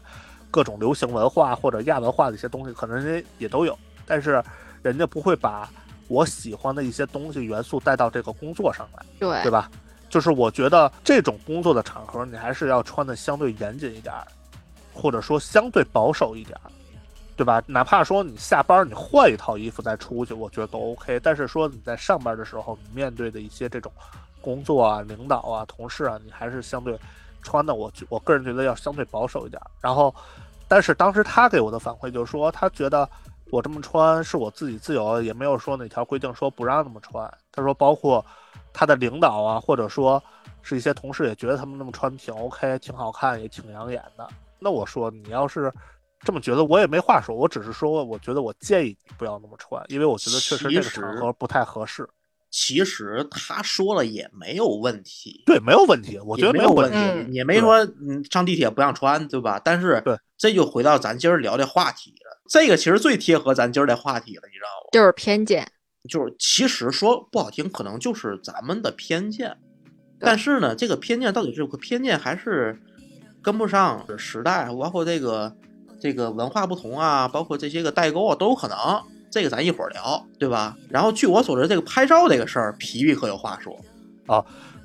各种流行文化或者亚文化的一些东西，可能人家也都有，但是人家不会把我喜欢的一些东西元素带到这个工作上来，对对吧？就是我觉得这种工作的场合，你还是要穿的相对严谨一点儿，或者说相对保守一点儿，对吧？哪怕说你下班你换一套衣服再出去，我觉得都 OK。但是说你在上班的时候，你面对的一些这种工作啊、领导啊、同事啊，你还是相对穿的，我我个人觉得要相对保守一点。然后，但是当时他给我的反馈就是说，他觉得我这么穿是我自己自由，也没有说哪条规定说不让那么穿。他说，包括他的领导啊，或者说是一些同事也觉得他们那么穿挺 OK、挺好看，也挺养眼的。那我说，你要是这么觉得，我也没话说，我只是说，我觉得我建议你不要那么穿，因为我觉得确实这个场合不太合适。其实他说了也没有问题，对，没有问题，我觉得没有问题，嗯也没说嗯上地铁不让穿，对吧？但是对，这就回到咱今儿聊的话题了。这个其实最贴合咱今儿的话题了，你知道吗？就是偏见，就是其实说不好听，可能就是咱们的偏见，但是呢，这个偏见到底是个偏见，还是跟不上时代，包括这个这个文化不同啊，包括这些个代沟啊，都有可能。这个咱一会儿聊，对吧？然后据我所知，这个拍照这个事儿，皮皮可有话说。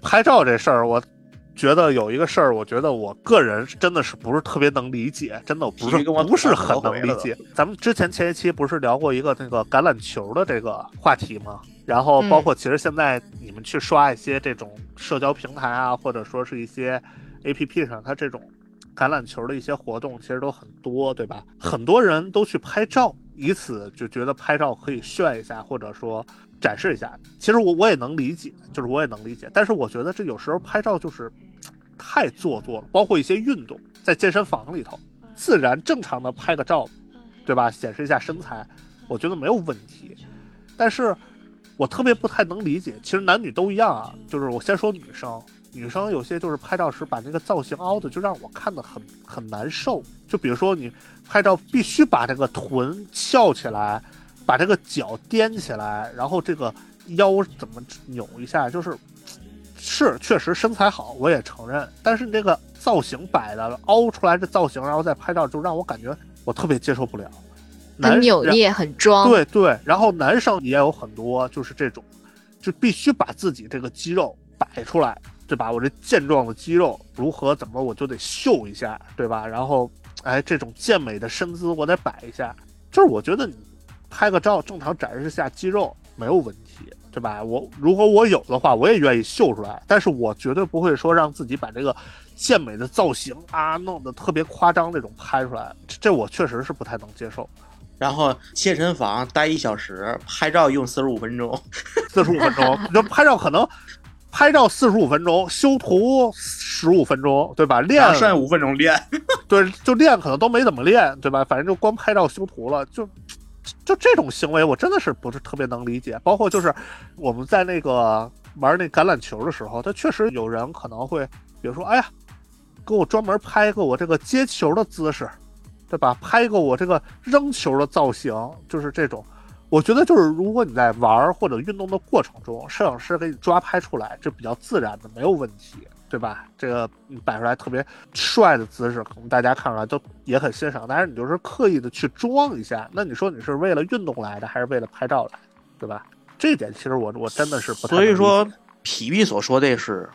拍照这事儿，我觉得有一个事儿，我觉得我个人真的是不是特别能理解，真的不是不是很能理解。咱们之前前一期不是聊过一个那个橄榄球的这个话题吗？然后包括其实现在你们去刷一些这种社交平台啊，或者说是一些 A P P 上，它这种橄榄球的一些活动其实都很多，对吧？很多人都去拍照，以此就觉得拍照可以炫一下，或者说展示一下。其实我我也能理解，就是我也能理解，但是我觉得这有时候拍照就是太做作了。包括一些运动，在健身房里头，自然正常的拍个照，对吧？显示一下身材，我觉得没有问题。但是我特别不太能理解，其实男女都一样啊。就是我先说女生，女生有些就是拍照时把那个造型凹的，就让我看的很很难受。就比如说你拍照必须把这个臀翘起来，把这个脚踮起来，然后这个腰怎么扭一下，就是是确实身材好，我也承认。但是你这个造型摆的凹出来的造型，然后再拍照，就让我感觉我特别接受不了。男很扭捏，很装。对对，然后男生也有很多就是这种，就必须把自己这个肌肉摆出来，对吧？我这健壮的肌肉如何怎么我就得秀一下，对吧？然后哎，这种健美的身姿我得摆一下，就是我觉得你拍个照正常展示下肌肉没有问题，对吧？我如果我有的话，我也愿意秀出来，但是我绝对不会说让自己把这个健美的造型啊弄得特别夸张那种拍出来，这这我确实是不太能接受。然后健身房待一小时，拍照用四十五分钟。四十五分钟，你就拍照可能拍照四十五分钟，修图十五分钟，对吧？练剩下五分钟练。对，就练可能都没怎么练，对吧？反正就光拍照修图了，就就这种行为，我真的是不是特别能理解。包括就是我们在那个玩那橄榄球的时候，他确实有人可能会，比如说，哎呀，给我专门拍个我这个接球的姿势，对吧？拍个我这个扔球的造型，就是这种。我觉得就是，如果你在玩儿或者运动的过程中，摄影师给你抓拍出来，这比较自然的，没有问题，对吧？这个你摆出来特别帅的姿势，可能大家看出来都也很欣赏。但是你就是刻意的去装一下，那你说你是为了运动来的，还是为了拍照来的，对吧？这一点其实我我真的是不太。所以说，皮皮所说的是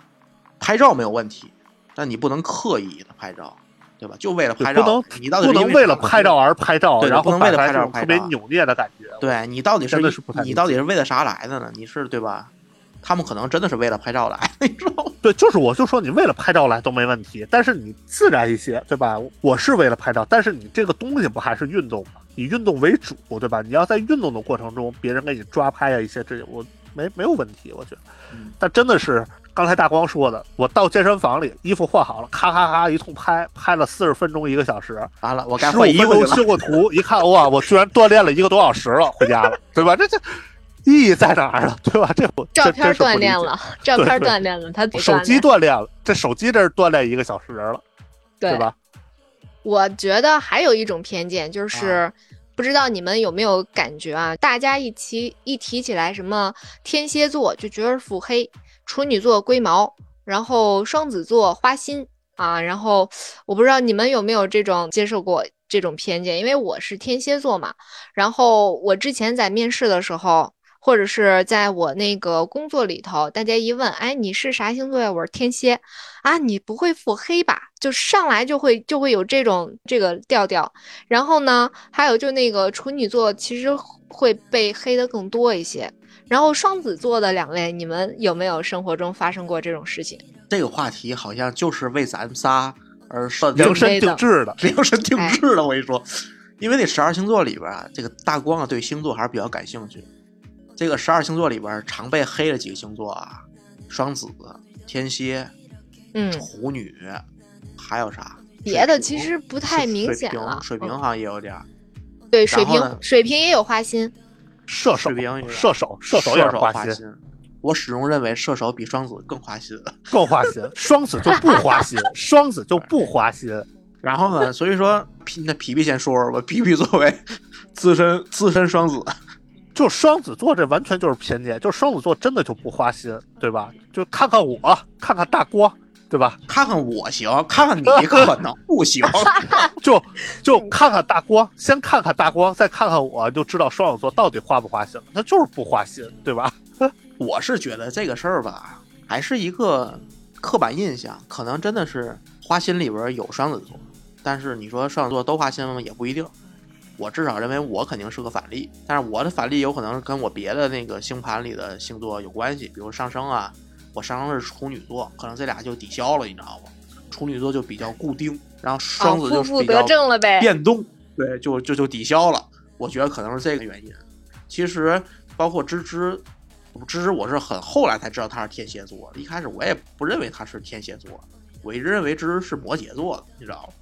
拍照没有问题，但你不能刻意的拍照，对吧？就为了拍照，不能你到底不能为了拍照而拍照，对然后不能为了拍照拍照特别扭捏的感觉。对你到底是你到底是为了啥来的呢？你是对吧？他们可能真的是为了拍照来，你知道吗？对，就是我就说你为了拍照来都没问题，但是你自然一些，对吧？我是为了拍照，但是你这个东西不还是运动吗？以运动为主，对吧？你要在运动的过程中，别人给你抓拍啊一些这些我没没有问题，我觉得嗯。但真的是刚才大光说的，我到健身房里衣服换好了，咔咔咔一通拍，拍了四十分钟一个小时，完了，我该换衣服了。修个图，一看哇，我居然锻炼了一个多小时了，回家了，对吧？这这意义在哪儿呢？对吧？这我照片锻炼了，照片锻炼了，他手机锻炼了，这手机这是锻炼一个小时了，对吧？我觉得还有一种偏见，就是、啊不知道你们有没有感觉啊？大家一起一提起来什么天蝎座，就觉得腹黑；处女座龟毛，然后双子座花心啊。然后我不知道你们有没有这种接受过这种偏见，因为我是天蝎座嘛。然后我之前在面试的时候。或者是在我那个工作里头，大家一问，哎，你是啥星座呀？我是天蝎，啊，你不会腹黑吧？就上来就会就会有这种这个调调。然后呢，还有就那个处女座，其实会被黑的更多一些。然后双子座的两位，你们有没有生活中发生过这种事情？这个话题好像就是为咱们仨而设 量身定制的，量身定制的。我跟你说，因为那十二星座里边啊，这个大光啊对星座还是比较感兴趣。这个十二星座里边常被黑的几个星座啊，双子、天蝎、嗯，处女，还有啥？别的其实不太明显了。嗯水瓶好像也有点儿，对，水瓶水瓶也有花心。射手水瓶射手射手也是手花心，花心。我始终认为射手比双子更花心。更花心，双子就不花心，双子就不花心。然后呢，所以说皮那皮皮先说说吧，皮皮作为资深资深双子，就双子座这完全就是偏见，就双子座真的就不花心，对吧？就看看我，看看大光，对吧？看看我行，看看你可能不行。就就看看大光，先看看大光，再看看我，就知道双子座到底花不花心。他就是不花心，对吧？我是觉得这个事儿吧，还是一个刻板印象，可能真的是花心里边有双子座，但是你说双子座都花心吗？也不一定。我至少认为我肯定是个反例，但是我的反例有可能跟我别的那个星盘里的星座有关系，比如上升啊，我上升是处女座，可能这俩就抵消了，你知道吗？处女座就比较固定，然后双子哦，就是比较。变动，对，就就就抵消了。我觉得可能是这个原因。其实包括芝芝，芝芝我是很后来才知道他是天蝎座，一开始我也不认为他是天蝎座，我一直认为芝芝是摩羯座的，你知道吗？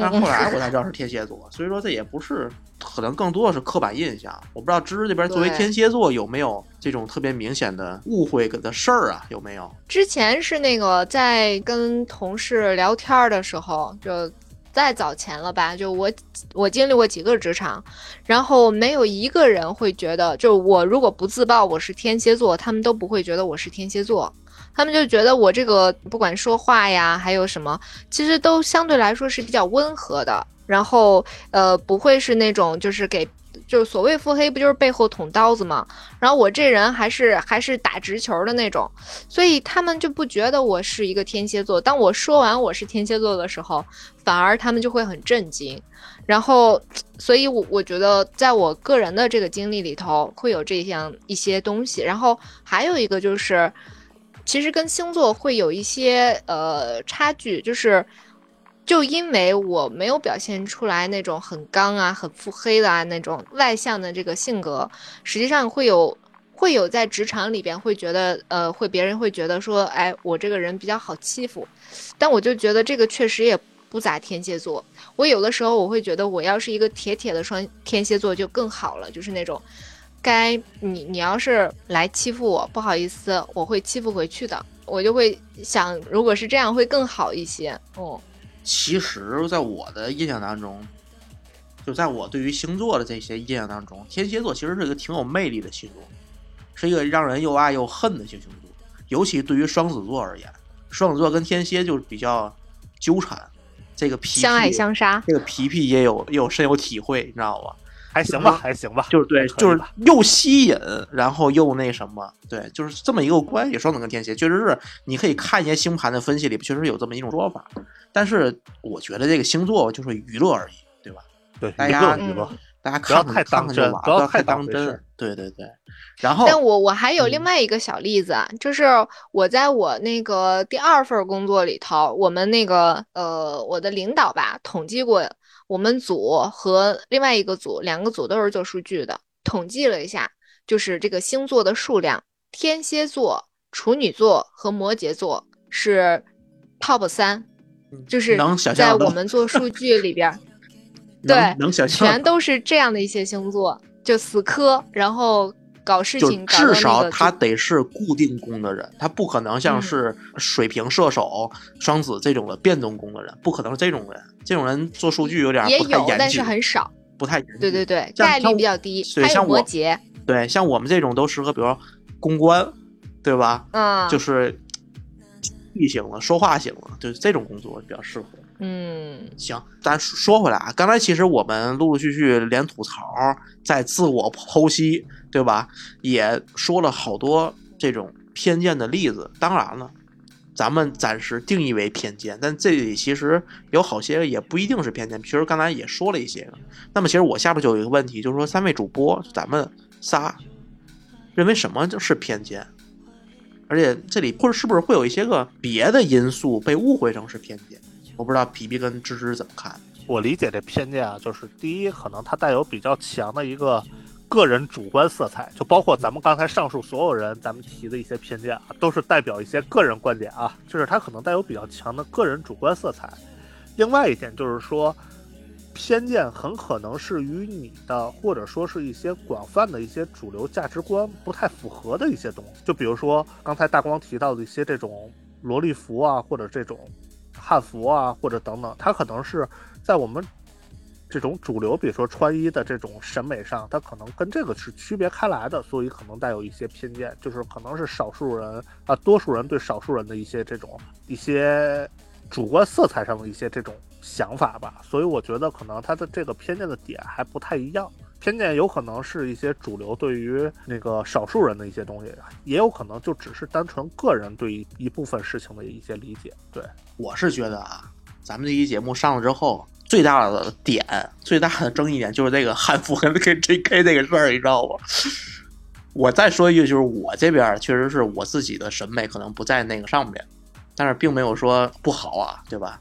但是后来我才知道是天蝎座，所以说这也不是，可能更多的是刻板印象。我不知道芝芝这边作为天蝎座有没有这种特别明显的误会的事儿啊？有没有？之前是那个在跟同事聊天儿的时候，就再早前了吧，就我我经历过几个职场，然后没有一个人会觉得，就我如果不自曝我是天蝎座，他们都不会觉得我是天蝎座。他们就觉得我这个不管说话呀，还有什么，其实都相对来说是比较温和的，然后呃不会是那种就是给就是所谓腹黑不就是背后捅刀子吗？然后我这人还是还是打直球的那种，所以他们就不觉得我是一个天蝎座。当我说完我是天蝎座的时候，反而他们就会很震惊。然后，所以我我觉得在我个人的这个经历里头会有这样一些东西。然后还有一个就是。其实跟星座会有一些呃差距，就是就因为我没有表现出来那种很刚啊、很腹黑的啊那种外向的这个性格，实际上会有会有在职场里边会觉得呃会别人会觉得说，哎，我这个人比较好欺负，但我就觉得这个确实也不咋天蝎座。我有的时候我会觉得，我要是一个铁铁的双天蝎座就更好了，就是那种。该你你要是来欺负我，不好意思，我会欺负回去的。我就会想，如果是这样会更好一些。哦，其实，在我的印象当中，就在我对于星座的这些印象当中，天蝎座其实是一个挺有魅力的星座，是一个让人又爱又恨的星星座。尤其对于双子座而言，双子座跟天蝎就比较纠缠，这个皮皮相爱相杀。这个皮皮也有也有深有体会，你知道吧？还行吧，还行吧，就是对，就是又吸引，然后又那什么，对，就是这么一个关系。双子跟天蝎确实是，你可以看一些星盘的分析里，确实有这么一种说法。但是我觉得这个星座就是娱乐而已，对吧？对，娱大家乐娱乐，大家不要看看太当真不要太太当真。对对对，然后但我我还有另嗯外一个小例子啊，就是我在我那个第二份工作里头，我们那个呃我的领导吧统计过，我们组和另外一个组两个组都是做数据的，统计了一下，就是这个星座的数量，天蝎座、处女座和摩羯座是 top 三，就是在我们做数据里边儿。对能想象全都是这样的一些星座，就死磕，然后搞事就情至少他得是固定宫的人，他不可能像嗯是水瓶、射手、双子这种的变动宫的人，不可能是这种人。这种人做数据有点不太严但是谨，很少。不太严谨。对对对，像概率比较低。还有对像我摩羯，对，像我们这种都适合，比如说公关，对吧？嗯，就是异型了，说话型了，就是这种工作比较适合。嗯行，咱说回来啊，刚才其实我们陆陆续续连吐槽，在自我剖析，对吧？也说了好多这种偏见的例子。当然了，咱们暂时定义为偏见，但这里其实有好些也不一定是偏见。其实刚才也说了一些。那么其实我下边就有一个问题，就是说三位主播，咱们仨认为什么是偏见？而且这里或者是不是会有一些个别的因素被误会成是偏见？我不知道皮皮跟芝芝怎么看。我理解这偏见啊，就是第一，可能它带有比较强的一个个人主观色彩，就包括咱们刚才上述所有人咱们提的一些偏见啊，都是代表一些个人观点啊，就是它可能带有比较强的个人主观色彩。另外一点就是说，偏见很可能是与你的或者说是一些广泛的一些主流价值观不太符合的一些东西，就比如说刚才大光提到的一些这种萝莉服啊，或者这种汉服啊，或者等等，它可能是在我们这种主流，比如说穿衣的这种审美上，它可能跟这个是区别开来的，所以可能带有一些偏见，就是可能是少数人啊，多数人对少数人的一些这种一些主观色彩上的一些这种想法吧。所以我觉得可能他的这个偏见的点还不太一样。偏见有可能是一些主流对于那个少数人的一些东西，也有可能就只是单纯个人对一部分事情的一些理解。对，我是觉得啊，咱们这期节目上了之后，最大的点、最大的争议点就是这个汉服跟 K J K 这个事儿，你知道吗？我再说一句，就是我这边确实是我自己的审美可能不在那个上面，但是并没有说不好啊，对吧？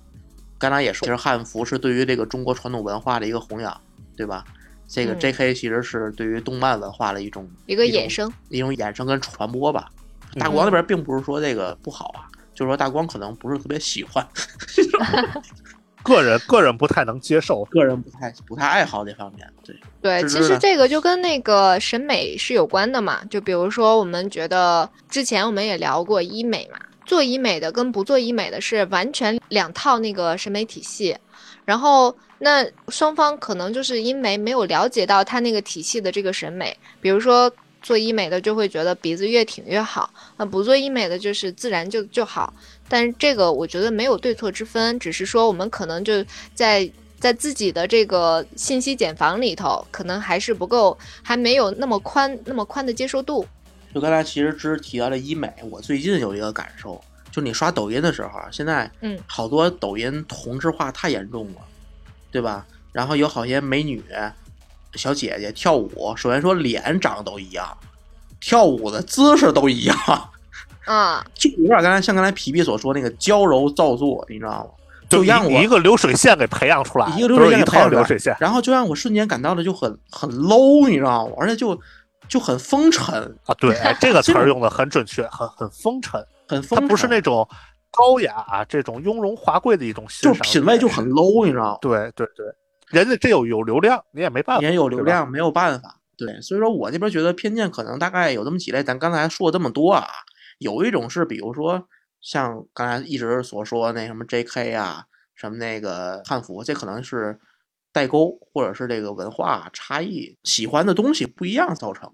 刚才也说，其实汉服是对于这个中国传统文化的一个弘扬，对吧？这个嗯 J K 其实是对于动漫文化的一种一个衍生。一种衍生跟传播吧。大光那边并不是说这个不好啊，就是说大光可能不是特别喜欢，个人个人不太能接受。个人不太不太爱好这方面。对，对，其实这个就跟那个审美是有关的嘛。就比如说，我们觉得之前我们也聊过医美嘛，做医美的跟不做医美的是完全两套那个审美体系。然后那双方可能就是因为没有了解到他那个体系的这个审美，比如说做医美的就会觉得鼻子越挺越好，那不做医美的就是自然就就好。但是这个我觉得没有对错之分，只是说我们可能就在在自己的这个信息茧房里头，可能还是不够，还没有那么宽那么宽的接受度。就刚才其实只提到了医美，我最近有一个感受，就你刷抖音的时候啊，现在嗯好多抖音同质化太严重了，对吧？然后有好些美女小姐姐跳舞，首先说脸长得都一样，跳舞的姿势都一样，啊，就有点刚才像刚才皮皮所说那个娇柔造作，你知道吗？就让我一个流水线给培养出来，一个流水线一培养出来流水线。然后就让我瞬间感到的就很很 low，你知道吗？而且就就很风尘，啊，对，哎这个词儿用的很准确，很很风尘，很风尘，不是那种高雅、啊这种雍容华贵的一种欣就，品味就很 low，你知道吗？对对对，人家这有有流量，你也没办法，也有流，量，没有办法。对，所以说我这边觉得偏见可能大概有这么几类，咱刚才说这么多啊，有一种是比如说像刚才一直所说那什么 J.K. 啊，什么那个汉服，这可能是代沟或者是这个文化差异，喜欢的东西不一样造成。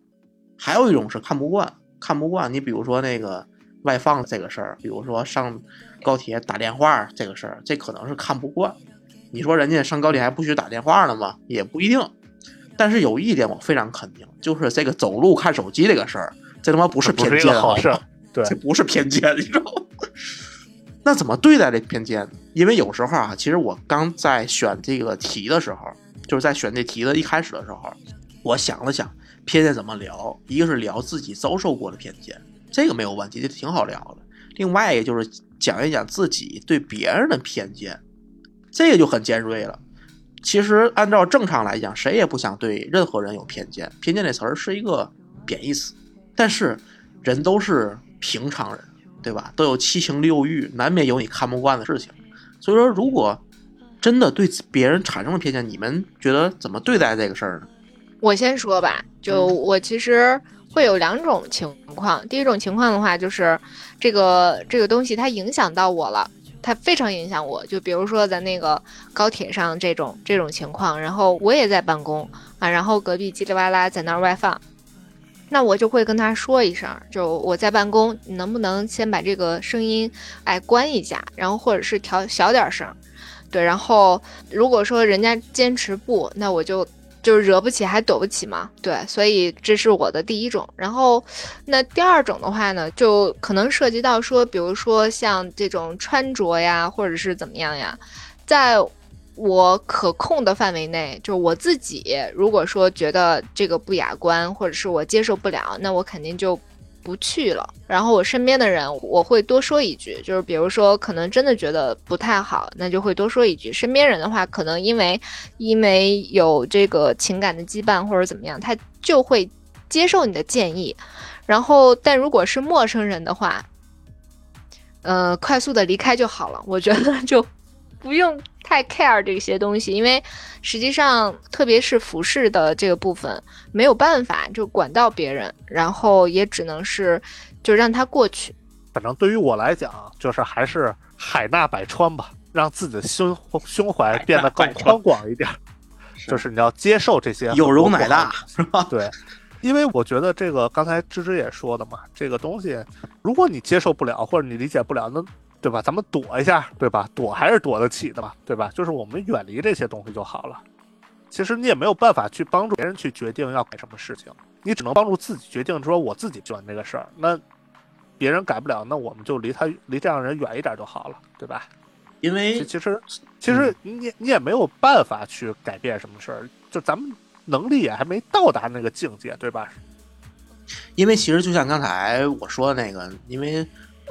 还有一种是看不惯，看不惯。你比如说那个外放这个事儿，比如说上高铁打电话这个事儿，这可能是看不惯。你说人家上高铁还不许打电话呢吗？也不一定。但是有一点我非常肯定，就是这个走路看手机这个事儿，这他妈不是这不是一偏见啊个好事儿。对这不是偏见，你知道吗？那怎么对待这偏见？因为有时候啊，其实我刚在选这个题的时候，就是在选这题的一开始的时候，我想了想，偏见怎么聊？一个是聊自己遭受过的偏见，这个没有问题，这挺好聊的。另外一个就是讲一讲自己对别人的偏见，这个就很尖锐了。其实按照正常来讲，谁也不想对任何人有偏见。偏见这词儿是一个贬义词，但是人都是平常人，对吧？都有七情六欲，难免有你看不惯的事情。所以说，如果真的对别人产生了偏见，你们觉得怎么对待这个事儿呢？我先说吧，就嗯我其实会有两种情况。第一种情况的话，就是这个这个东西它影响到我了，它非常影响我。就比如说在那个高铁上这种这种情况，然后我也在办公啊，然后隔壁叽里哇啦在那儿外放，那我就会跟他说一声，就我在办公，你能不能先把这个声音哎关一下，然后或者是调小点声。对，然后如果说人家坚持不，那我就就惹不起还躲不起嘛。对，所以这是我的第一种。然后，那第二种的话呢，就可能涉及到说，比如说像这种穿着呀，或者是怎么样呀，在我可控的范围内，就是我自己如果说觉得这个不雅观，或者是我接受不了，那我肯定就不去了。然后我身边的人，我会多说一句，就是比如说可能真的觉得不太好，那就会多说一句。身边人的话，可能因为因为有这个情感的羁绊或者怎么样，他就会接受你的建议。然后，但如果是陌生人的话，呃，快速的离开就好了。我觉得就不用太 care 这些东西，因为实际上，特别是服饰的这个部分，没有办法就管到别人，然后也只能是就让它过去。反正对于我来讲，就是还是海纳百川吧，让自己的胸胸怀变得更宽广一点。就是你要接受这些有容乃大，是吧？对，因为我觉得这个刚才芝芝也说的嘛，这个东西，如果你接受不了或者你理解不了，那对吧？咱们躲一下，对吧？躲还是躲得起的嘛，对吧？就是我们远离这些东西就好了。其实你也没有办法去帮助别人去决定要改什么事情，你只能帮助自己决定说我自己喜欢这个事儿。那别人改不了，那我们就离他离这样人远一点就好了，对吧？因为其其实其实你你也没有办法去改变什么事儿，就咱们能力也还没到达那个境界，对吧？因为其实就像刚才我说的那个，因为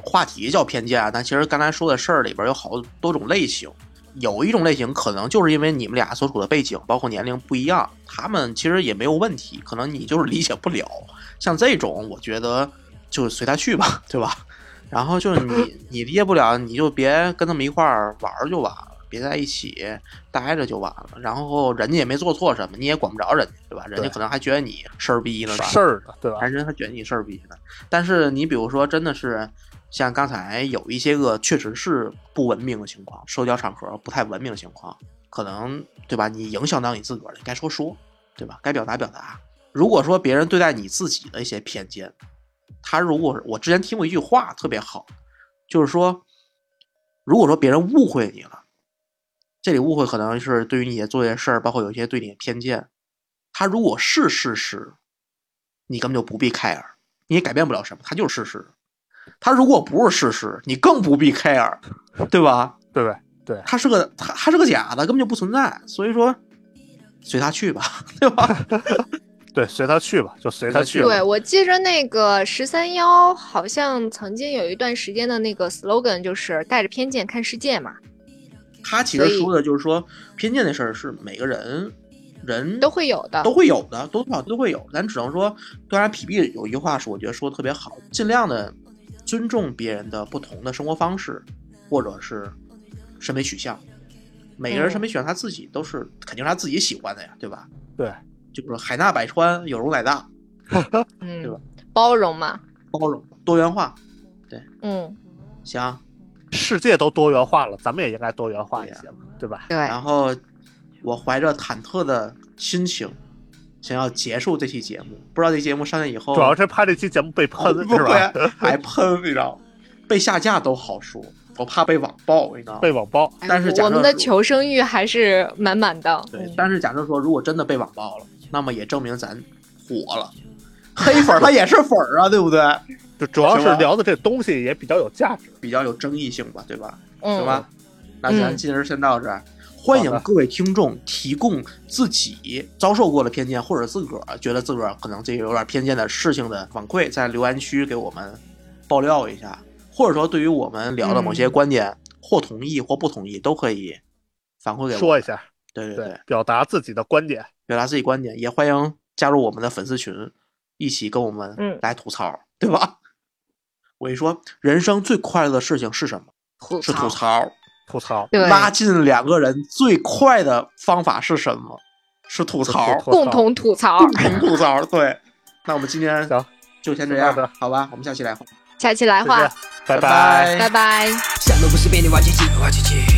话题叫偏见啊，但其实刚才说的事儿里边有好多种类型。有一种类型可能就是因为你们俩所处的背景，包括年龄不一样，他们其实也没有问题，可能你就是理解不了。像这种，我觉得就随他去吧，对吧？然后就是你 你理解不了，你就别跟他们一块儿玩儿就完了，别在一起待着就完了。然后人家也没做错什么，你也管不着人家，对吧？人家可能还觉得你事儿逼呢，事儿的，对吧？还是还觉得你事儿逼呢。但是你比如说，真的是像刚才有一些个确实是不文明的情况，社交场合不太文明的情况，可能对吧？你影响到你自个儿了，该说说，对吧？该表达表达。如果说别人对待你自己的一些偏见，他如果我之前听过一句话特别好，就是说，如果说别人误会你了，这里误会可能是对于你做些事儿，包括有一些对你的偏见，他如果是事实，你根本就不必 care，你也改变不了什么，他就是事实。它如果不是事实，你更不必 care，对吧？对不对？它是个它它是个假的，根本就不存在。所以说，随他去吧，对吧？对，随他去吧，就随他去吧。对，我记着那个十三幺好像曾经有一段时间的那个 slogan 就是带着偏见看世界嘛，他其实说的就是说，偏见那事儿是每个人人都会有的。都会有的，多多少少都会有。咱只能说，当然，皮皮有一句话是我觉得说的特别好，尽量的尊重别人的不同的生活方式，或者是审美取向。每个人嗯审美取向他自己都是肯定是他自己喜欢的呀，对吧？对，就是海纳百川，有容乃大，嗯，对吧包容嘛，包容多元化。对嗯，行，世界都多元化了，咱们也应该多元化一些嘛，对吧？对，然后我怀着忐忑的心情，想要结束这期节目。不知道这节目上线以后，主要是怕这期节目被喷，不是吧？会 还喷，你知道吗？被下架都好说，我怕被网暴，你知道吗？被网暴，哎但是假设我们的求生欲还是满满的。对嗯，但是假设说，如果真的被网暴了，那么也证明咱火了。黑粉儿它也是粉儿啊，对不对？就主要是聊的这东西也比较有价值。比较有争议性吧，对吧？嗯，行吧，那咱嗯今儿先到这儿。欢迎各位听众提供自己遭受过的偏见，或者自个儿觉得自个儿可能这个有点偏见的事情的反馈，在留言区给我们爆料一下，或者说对于我们聊的某些嗯观点，或同意或不同意，都可以反馈给我。说一，下，对对对对，，表达自己的观点。表达自己观点，也欢迎加入我们的粉丝群，一起跟我们嗯来吐槽，对吧？我跟你说，人生最快乐的事情是什么？吐是吐槽。吐槽，对，拉近两个人最快的方法是什么？是吐槽，共同吐槽。共同吐槽。对，那我们今天行就先这样好吧？我们下期来话，下期来话再见，，拜拜拜拜。下路不是被你挖机挖掘机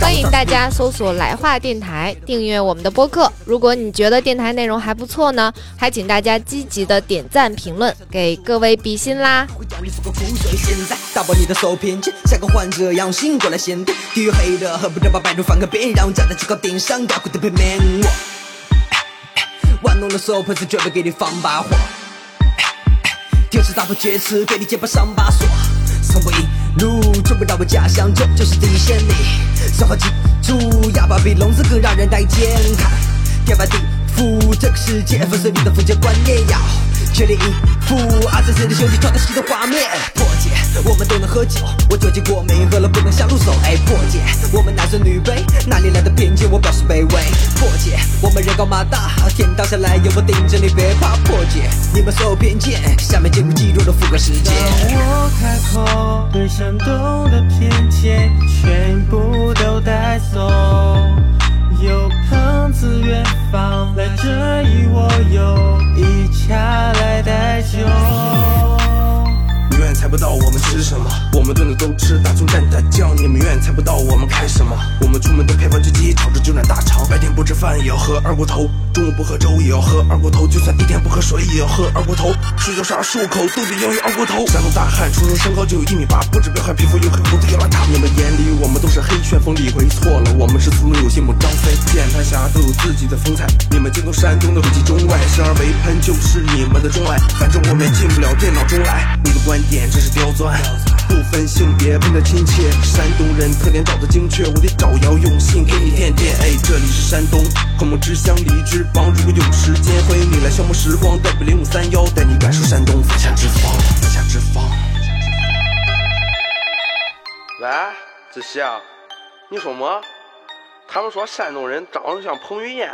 欢迎大家搜索“来话电台”，订阅我们的播客。如果你觉得电台内容还不错呢，还请大家积极的点赞评论，给各位比心啦！打爆你的受偏见，像个患者一样醒过来。地狱黑的，恨不得把百度翻个遍，让站在最高点上高贵的背面我。玩弄的手盆子绝不给你放把火。天使打破厥词，给你肩膀上把锁。从不一路追不到我家乡，这就是地线里。生活记住，哑巴比聋子更让人待见。看天翻地这个世界粉碎你的封建观念，要全力以赴。二三四的兄弟创造新的画面，破解我们都能喝酒，我酒精过敏，喝了不能下入手。哎，破解我们男尊女卑，哪里来的偏见？我表示卑微。破解我们人高马大，天倒下来有我顶着你，别怕。破解你们所有偏见，下面进入肌肉的副歌世界。我开口，对山东的偏见全部都带走。有朋自远方来这里，我有一茶来代酒。猜不到我们吃什么，我们顿顿都吃大葱蘸大酱。你们永远猜不到我们开什么，我们出门都配方便鸡，炒着就染大肠。白天不吃饭也要喝二锅头，中午不喝粥也要喝二锅头，就算一天不喝水也要喝二锅头。睡觉啥漱口都得要有二锅头。山东大汉出生身高就有一米八，不止彪悍，皮肤又黑，胡子又邋遢。你们眼里我们都是黑旋风李逵，错了，我们是粗鲁有心母张飞。键盘侠都有自己的风采，你们精通山东的北极中外，生而为喷就是你们的钟爱。反正我们也进不了电脑中来，你的观点真是刁钻。不分性别，喷的亲切，山东人特点找的精确，我得找摇用信给你垫垫。哎，这里是山东，孔孟之乡荔枝帮。如果有时间，欢迎你来消磨时光，带着零五三幺带你感受山东，放下脂肪，放下之方。喂，子熙啊，你说么？他们说山东人长得像彭于晏。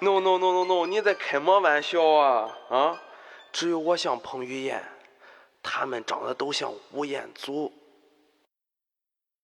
no no no no no，你在开么玩笑啊？啊，只有我像彭于晏，他们长得都像吴彦祖。